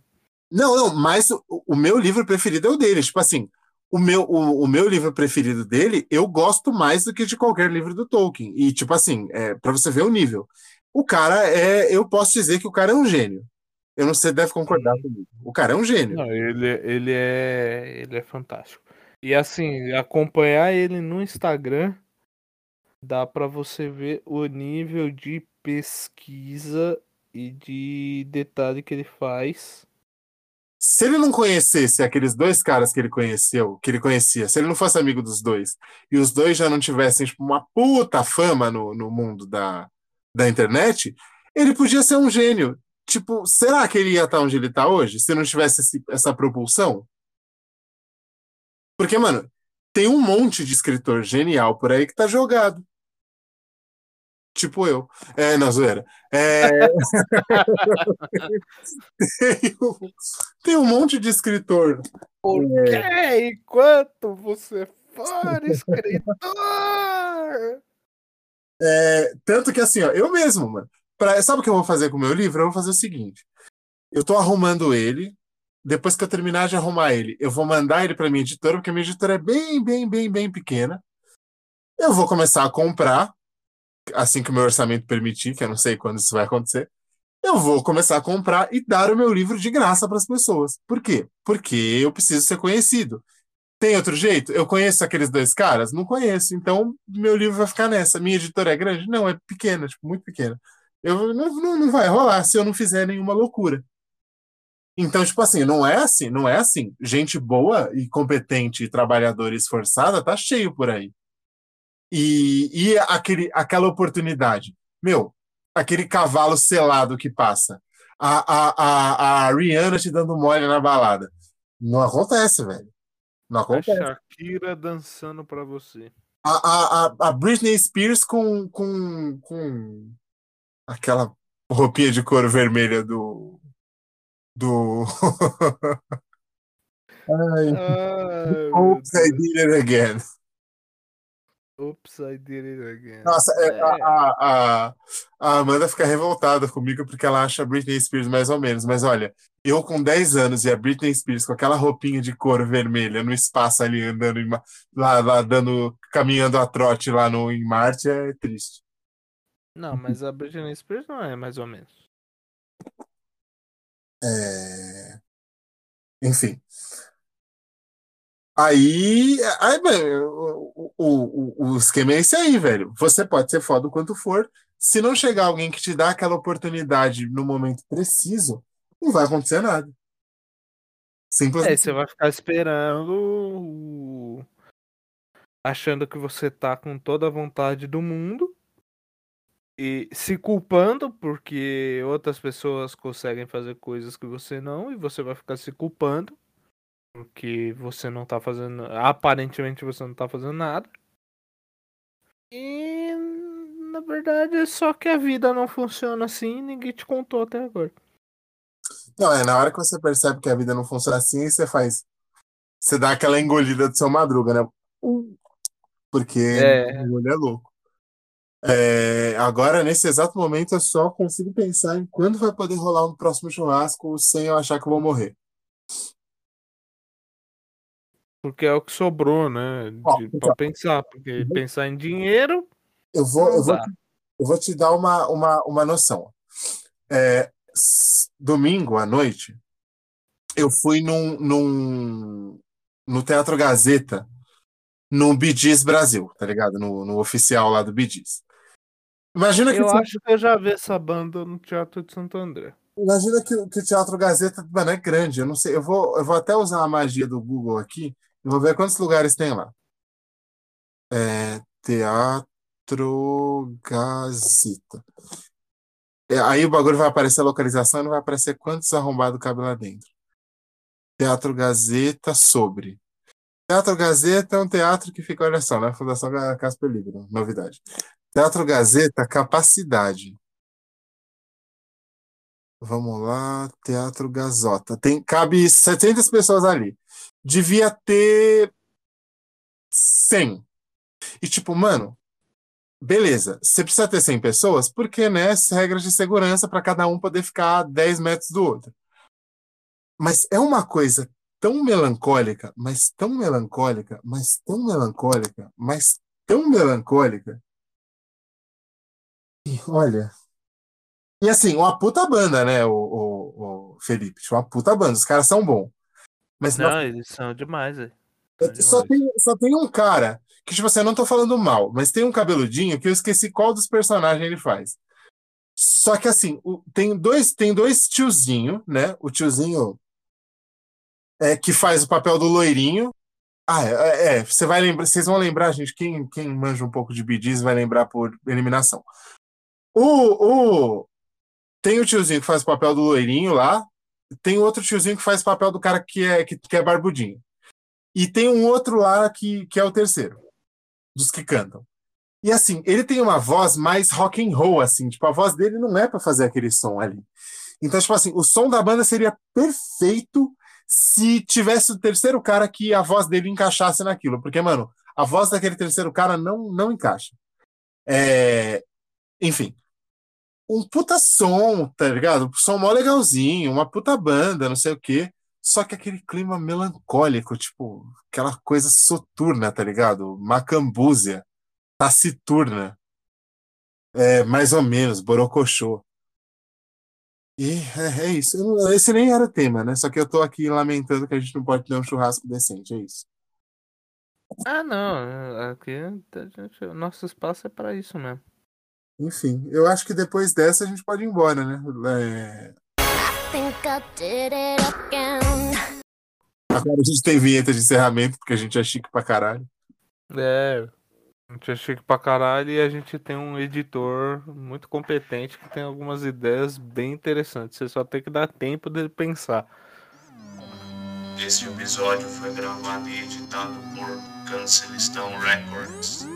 Não, não, mas o, o meu livro preferido é o dele. Tipo assim, o meu, o, o, meu livro preferido dele, eu gosto mais do que de qualquer livro do Tolkien. E, tipo assim, é, para você ver o nível. O cara é. Eu posso dizer que o cara é um gênio. Eu não sei, deve concordar comigo. O cara é um gênio.
Não, ele, ele, é, ele é fantástico. E assim, acompanhar ele no Instagram dá para você ver o nível de pesquisa e de detalhe que ele faz
se ele não conhecesse aqueles dois caras que ele conheceu, que ele conhecia, se ele não fosse amigo dos dois, e os dois já não tivessem tipo, uma puta fama no, no mundo da, da internet, ele podia ser um gênio. Tipo, será que ele ia estar onde ele está hoje se não tivesse esse, essa propulsão? Porque, mano, tem um monte de escritor genial por aí que tá jogado. Tipo eu. É, na zoeira. É... tem, um, tem, um, monte de escritor.
Porque é... enquanto você for escritor.
É, tanto que assim, ó, eu mesmo, mano. Pra, sabe o que eu vou fazer com o meu livro? Eu vou fazer o seguinte. Eu tô arrumando ele. Depois que eu terminar de arrumar ele, eu vou mandar ele para minha editora, porque a minha editora é bem, bem, bem, bem pequena. Eu vou começar a comprar assim que o meu orçamento permitir, que eu não sei quando isso vai acontecer, eu vou começar a comprar e dar o meu livro de graça para as pessoas. Por quê? Porque eu preciso ser conhecido. Tem outro jeito? Eu conheço aqueles dois caras? Não conheço. Então, meu livro vai ficar nessa. Minha editora é grande? Não, é pequena, tipo, muito pequena. Eu, não, não vai rolar se eu não fizer nenhuma loucura. Então, tipo assim, não é assim, não é assim. Gente boa e competente, e trabalhadora e esforçada, tá cheio por aí. E, e aquele, aquela oportunidade. Meu, aquele cavalo selado que passa. A, a, a, a Rihanna te dando mole na balada. Não acontece, velho. Não acontece.
A Shakira dançando pra você.
A, a, a, a Britney Spears com, com, com aquela roupinha de cor vermelha do. Do. Ai. I did it again.
Oops, I did it again.
Nossa, é. a, a, a, Amanda fica revoltada comigo porque ela acha a Britney Spears mais ou menos. Mas olha, eu com 10 anos e a Britney Spears com aquela roupinha de couro vermelha no espaço ali andando em, lá, lá dando, caminhando a trote lá no, em Marte é triste.
Não, mas a Britney Spears não é mais ou menos.
É... Enfim. Aí, aí o, o, o esquema é esse aí, velho. Você pode ser foda o quanto for. Se não chegar alguém que te dá aquela oportunidade no momento preciso, não vai acontecer nada.
Simplesmente. É, você vai ficar esperando, achando que você tá com toda a vontade do mundo e se culpando porque outras pessoas conseguem fazer coisas que você não, e você vai ficar se culpando porque você não tá fazendo. Aparentemente você não tá fazendo nada. E na verdade é só que a vida não funciona assim e ninguém te contou até agora.
Não, é na hora que você percebe que a vida não funciona assim, você faz. Você dá aquela engolida do seu madruga, né? Porque é. o é louco. É, agora, nesse exato momento, eu só consigo pensar em quando vai poder rolar um próximo churrasco sem eu achar que eu vou morrer.
Porque é o que sobrou, né? Ó, então, pra pensar. Porque uhum. pensar em dinheiro.
Eu vou, eu vou, te, eu vou te dar uma, uma, uma noção. É, domingo à noite, eu fui num, num, no Teatro Gazeta, no Bidis Brasil, tá ligado? No, no oficial lá do Bidis.
Imagina que. Eu acho que eu já vi essa banda no Teatro de Santo André.
Imagina que, que o Teatro Gazeta mano, é grande. Eu não sei. Eu vou, eu vou até usar a magia do Google aqui Vou ver quantos lugares tem lá. É, Teatro Gazeta. É, aí o bagulho vai aparecer a localização e não vai aparecer quantos arrombados cabe lá dentro. Teatro Gazeta sobre. Teatro Gazeta é um teatro que fica, olha só, na Fundação Casper Libro, novidade. Teatro Gazeta, capacidade. Vamos lá, Teatro Gazota. Tem, cabe 700 pessoas ali. Devia ter 100. E tipo, mano, beleza, você precisa ter 100 pessoas, porque, né, as regras de segurança para cada um poder ficar a 10 metros do outro. Mas é uma coisa tão melancólica, mas tão melancólica, mas tão melancólica, mas tão melancólica. E, olha. E assim, uma puta banda, né, o, o, o Felipe? Uma puta banda, os caras são bons. Mas
Não, eles são demais, velho.
só tem, só tem um cara que, tipo assim, eu não tô falando mal, mas tem um cabeludinho que eu esqueci qual dos personagens ele faz. Só que assim, o- tem dois, tem dois tiozinho, né? O tiozinho é, que faz o papel do loirinho. Ah, é, é, você vai lembrar, vocês vão lembrar, gente, quem, quem manja um pouco de BDs vai lembrar por eliminação. O, o, tem o tiozinho que faz o papel do loirinho lá, tem outro tiozinho que faz papel do cara que é, que, que é barbudinho. E tem um outro lá que, que é o terceiro, dos que cantam. E assim, ele tem uma voz mais rock and roll, assim, tipo, a voz dele não é pra fazer aquele som ali. Então, tipo assim, o som da banda seria perfeito se tivesse o terceiro cara que a voz dele encaixasse naquilo. Porque, mano, a voz daquele terceiro cara não, não encaixa. É... Enfim. Um puta som, tá ligado? Um som mó legalzinho, uma puta banda, não sei o quê. Só que aquele clima melancólico, tipo, aquela coisa soturna, tá ligado? Macambúzia, taciturna. É, mais ou menos, borocochô. E é, é isso. Esse nem era tema, né? Só que eu tô aqui lamentando que a gente não pode ter um churrasco decente, é isso.
Ah, não. Aqui nosso espaço é pra isso mesmo.
Enfim, eu acho que depois dessa a gente pode ir embora, né? É,
think I did it again.
Agora a gente tem vinheta de encerramento, porque a gente é chique pra caralho.
É. A gente é chique pra caralho e a gente tem um editor muito competente que tem algumas ideias bem interessantes. Você só tem que dar tempo de pensar.
Este episódio foi gravado e editado por Cancelistão Records.